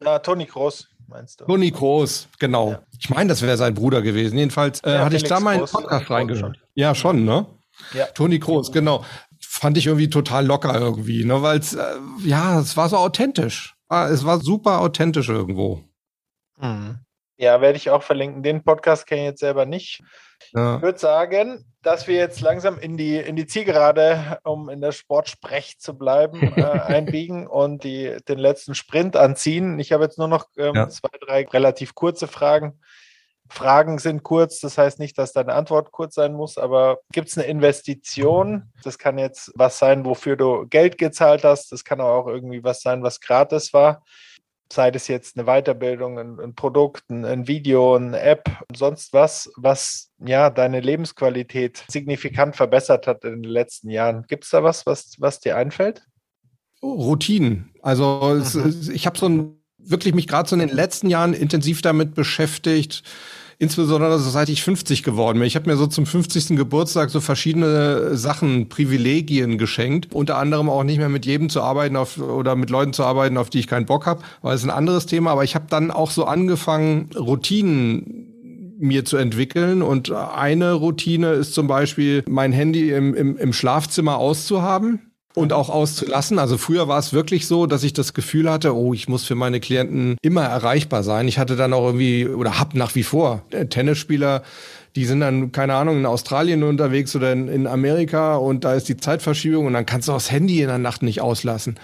Ja, Toni Kroos, meinst du? Toni Kroos, genau. Ja. Ich meine, das wäre sein Bruder gewesen. Jedenfalls äh, ja, hatte ich da mal einen Podcast reingehört. Ja, schon, ne? Ja. Toni Kroos, genau. Fand ich irgendwie total locker irgendwie, ne? Weil es, äh, ja, es war so authentisch. Ah, es war super authentisch irgendwo. Mhm. Ja, werde ich auch verlinken. Den Podcast kenne ich jetzt selber nicht. Ja. Ich würde sagen, dass wir jetzt langsam in die, in die Zielgerade, um in der Sportsprech zu bleiben, (laughs) äh, einbiegen und die, den letzten Sprint anziehen. Ich habe jetzt nur noch ähm, ja. zwei, drei relativ kurze Fragen. Fragen sind kurz, das heißt nicht, dass deine Antwort kurz sein muss, aber gibt es eine Investition? Das kann jetzt was sein, wofür du Geld gezahlt hast. Das kann auch irgendwie was sein, was gratis war sei das jetzt eine Weiterbildung, ein, ein Produkt, ein, ein, Video, eine App, sonst was, was ja deine Lebensqualität signifikant verbessert hat in den letzten Jahren. Gibt es da was, was, was dir einfällt? Routinen. Also mhm. ich habe so ein, wirklich mich gerade so in den letzten Jahren intensiv damit beschäftigt, insbesondere seit ich 50 geworden bin. Ich habe mir so zum 50. Geburtstag so verschiedene Sachen, Privilegien geschenkt. Unter anderem auch nicht mehr mit jedem zu arbeiten auf, oder mit Leuten zu arbeiten, auf die ich keinen Bock habe, weil es ein anderes Thema. Aber ich habe dann auch so angefangen, Routinen mir zu entwickeln. Und eine Routine ist zum Beispiel, mein Handy im, im, im Schlafzimmer auszuhaben und auch auszulassen. Also früher war es wirklich so, dass ich das Gefühl hatte, oh, ich muss für meine Klienten immer erreichbar sein. Ich hatte dann auch irgendwie oder hab nach wie vor Tennisspieler, die sind dann, keine Ahnung, in Australien unterwegs oder in, in Amerika und da ist die Zeitverschiebung und dann kannst du auch das Handy in der Nacht nicht auslassen.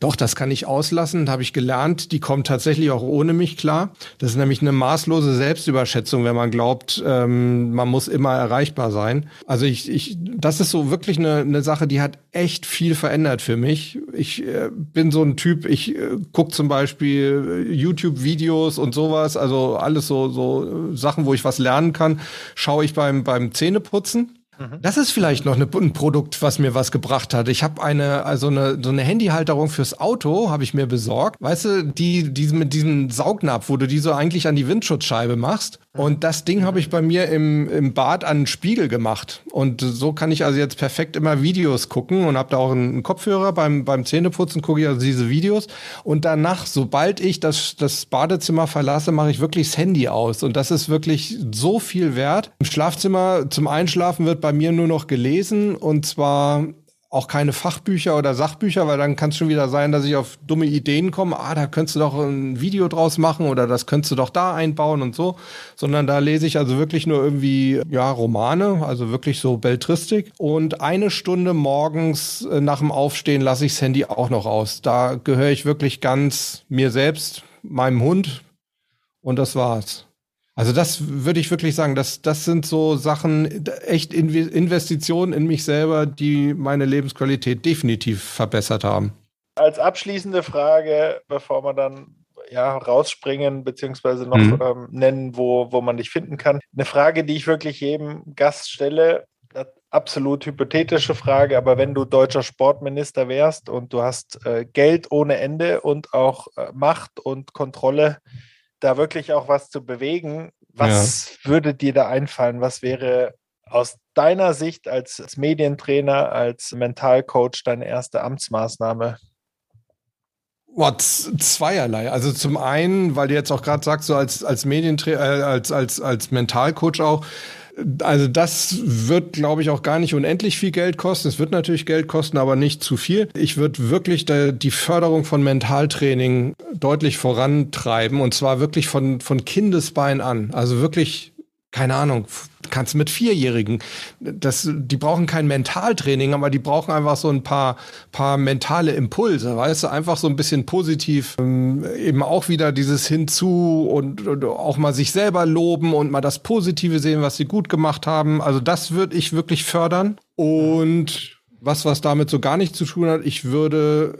Doch, das kann ich auslassen, habe ich gelernt. Die kommen tatsächlich auch ohne mich klar. Das ist nämlich eine maßlose Selbstüberschätzung, wenn man glaubt, ähm, man muss immer erreichbar sein. Also ich, ich, das ist so wirklich eine, eine Sache, die hat echt viel verändert für mich. Ich äh, bin so ein Typ, ich äh, gucke zum Beispiel YouTube-Videos und sowas, also alles so, so Sachen, wo ich was lernen kann, schaue ich beim, beim Zähneputzen. Mhm. Das ist vielleicht noch eine, ein Produkt, was mir was gebracht hat. Ich habe eine, also eine, so eine Handyhalterung fürs Auto habe ich mir besorgt. Weißt du, die, die mit diesem Saugnapf, wo du die so eigentlich an die Windschutzscheibe machst. Und das Ding habe ich bei mir im, im Bad an den Spiegel gemacht. Und so kann ich also jetzt perfekt immer Videos gucken und habe da auch einen Kopfhörer beim, beim Zähneputzen, gucke ich also diese Videos. Und danach, sobald ich das, das Badezimmer verlasse, mache ich wirklich das Handy aus. Und das ist wirklich so viel wert. Im Schlafzimmer zum Einschlafen wird bei mir nur noch gelesen und zwar auch keine Fachbücher oder Sachbücher, weil dann kann es schon wieder sein, dass ich auf dumme Ideen komme. Ah, da könntest du doch ein Video draus machen oder das könntest du doch da einbauen und so. Sondern da lese ich also wirklich nur irgendwie, ja, Romane, also wirklich so Beltristik. Und eine Stunde morgens äh, nach dem Aufstehen lasse ich das Handy auch noch aus. Da gehöre ich wirklich ganz mir selbst, meinem Hund und das war's. Also das würde ich wirklich sagen, das, das sind so Sachen, echt Investitionen in mich selber, die meine Lebensqualität definitiv verbessert haben. Als abschließende Frage, bevor wir dann ja, rausspringen beziehungsweise noch mhm. ähm, nennen, wo, wo man dich finden kann. Eine Frage, die ich wirklich jedem Gast stelle, absolut hypothetische Frage, aber wenn du deutscher Sportminister wärst und du hast äh, Geld ohne Ende und auch äh, Macht und Kontrolle, da wirklich auch was zu bewegen. Was ja. würde dir da einfallen? Was wäre aus deiner Sicht als, als Medientrainer, als Mentalcoach deine erste Amtsmaßnahme? Boah, zweierlei. Also zum einen, weil du jetzt auch gerade sagst, so als, als Medientrainer, äh, als, als, als Mentalcoach auch, also das wird, glaube ich, auch gar nicht unendlich viel Geld kosten. Es wird natürlich Geld kosten, aber nicht zu viel. Ich würde wirklich die Förderung von Mentaltraining deutlich vorantreiben und zwar wirklich von, von Kindesbein an. Also wirklich keine Ahnung, kannst mit Vierjährigen. Das, die brauchen kein Mentaltraining, aber die brauchen einfach so ein paar, paar mentale Impulse, weißt du, einfach so ein bisschen positiv, ähm, eben auch wieder dieses Hinzu und, und, auch mal sich selber loben und mal das Positive sehen, was sie gut gemacht haben. Also das würde ich wirklich fördern und was, was damit so gar nichts zu tun hat. Ich würde,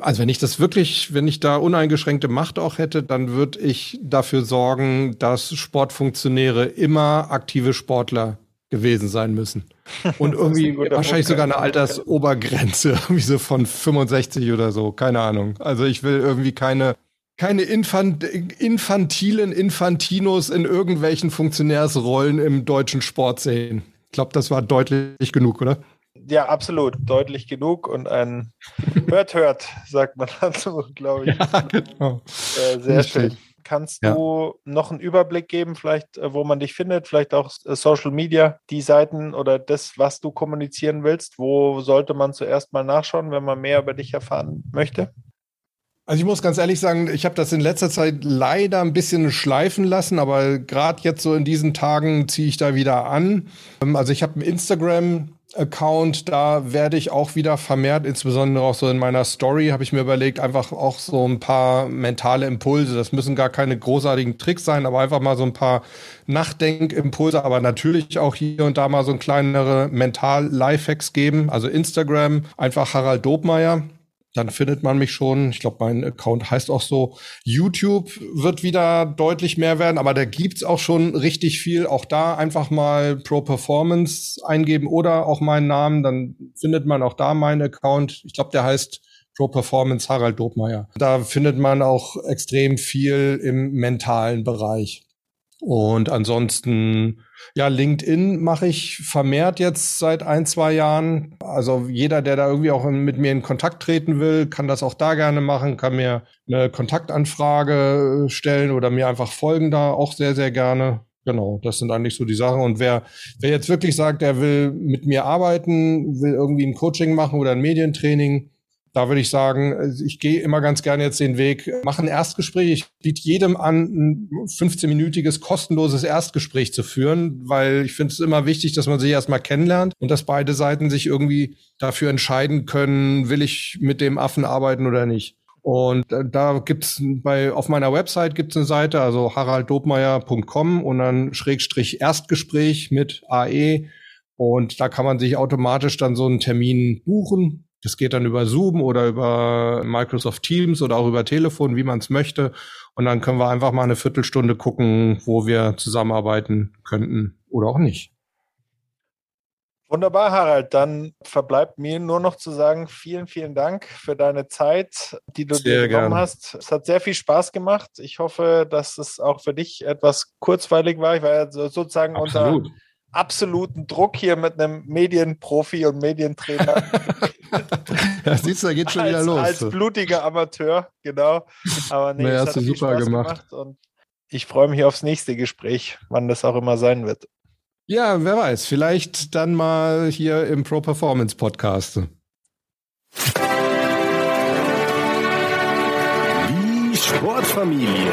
also wenn ich das wirklich, wenn ich da uneingeschränkte Macht auch hätte, dann würde ich dafür sorgen, dass Sportfunktionäre immer aktive Sportler gewesen sein müssen. (laughs) Und irgendwie wahrscheinlich sogar eine Altersobergrenze, (laughs) irgendwie so von 65 oder so, keine Ahnung. Also ich will irgendwie keine keine Infant infantilen Infantinos in irgendwelchen Funktionärsrollen im deutschen Sport sehen. Ich glaube, das war deutlich genug, oder? Ja, absolut. Deutlich genug und ein (laughs) Hört, hört, sagt man dazu, glaube ich. Ja, genau. Äh, sehr schön. Kannst ja. du noch einen Überblick geben, vielleicht, äh, wo man dich findet, vielleicht auch äh, Social Media, die Seiten oder das, was du kommunizieren willst? Wo sollte man zuerst mal nachschauen, wenn man mehr über dich erfahren möchte? Also ich muss ganz ehrlich sagen, ich habe das in letzter Zeit leider ein bisschen schleifen lassen, aber gerade jetzt so in diesen Tagen ziehe ich da wieder an. Ähm, also ich habe einen Instagram-Account, da werde ich auch wieder vermehrt, insbesondere auch so in meiner Story, habe ich mir überlegt, einfach auch so ein paar mentale Impulse. Das müssen gar keine großartigen Tricks sein, aber einfach mal so ein paar Nachdenkimpulse, aber natürlich auch hier und da mal so ein kleinere Mental-Lifehacks geben. Also Instagram, einfach Harald Dobmeier dann findet man mich schon. Ich glaube, mein Account heißt auch so. YouTube wird wieder deutlich mehr werden, aber da gibt's auch schon richtig viel. Auch da einfach mal Pro Performance eingeben oder auch meinen Namen, dann findet man auch da meinen Account. Ich glaube, der heißt Pro Performance Harald Dobmeier. Da findet man auch extrem viel im mentalen Bereich. Und ansonsten, ja, LinkedIn mache ich vermehrt jetzt seit ein, zwei Jahren. Also jeder, der da irgendwie auch mit mir in Kontakt treten will, kann das auch da gerne machen, kann mir eine Kontaktanfrage stellen oder mir einfach folgen da auch sehr, sehr gerne. Genau, das sind eigentlich so die Sachen. Und wer, wer jetzt wirklich sagt, er will mit mir arbeiten, will irgendwie ein Coaching machen oder ein Medientraining, da würde ich sagen, ich gehe immer ganz gerne jetzt den Weg, mache ein Erstgespräch. Ich biete jedem an, ein 15-minütiges kostenloses Erstgespräch zu führen, weil ich finde es immer wichtig, dass man sich erstmal kennenlernt und dass beide Seiten sich irgendwie dafür entscheiden können, will ich mit dem Affen arbeiten oder nicht. Und äh, da gibt's bei auf meiner Website gibt's eine Seite, also haralddobmeier.com und dann Schrägstrich Erstgespräch mit AE. Und da kann man sich automatisch dann so einen Termin buchen das geht dann über Zoom oder über Microsoft Teams oder auch über Telefon, wie man es möchte. Und dann können wir einfach mal eine Viertelstunde gucken, wo wir zusammenarbeiten könnten oder auch nicht. Wunderbar, Harald. Dann verbleibt mir nur noch zu sagen, vielen, vielen Dank für deine Zeit, die du sehr dir genommen gern. hast. Es hat sehr viel Spaß gemacht. Ich hoffe, dass es auch für dich etwas kurzweilig war. Ich war ja sozusagen Absolut. unter absoluten Druck hier mit einem Medienprofi und Medientrainer. (laughs) ja, siehst du, da geht schon als, wieder los. Als blutiger Amateur, genau. Aber nee, naja, hast du super gemacht. gemacht. Und ich freue mich aufs nächste Gespräch, wann das auch immer sein wird. Ja, wer weiß, vielleicht dann mal hier im Pro Performance Podcast. Die Sportfamilie.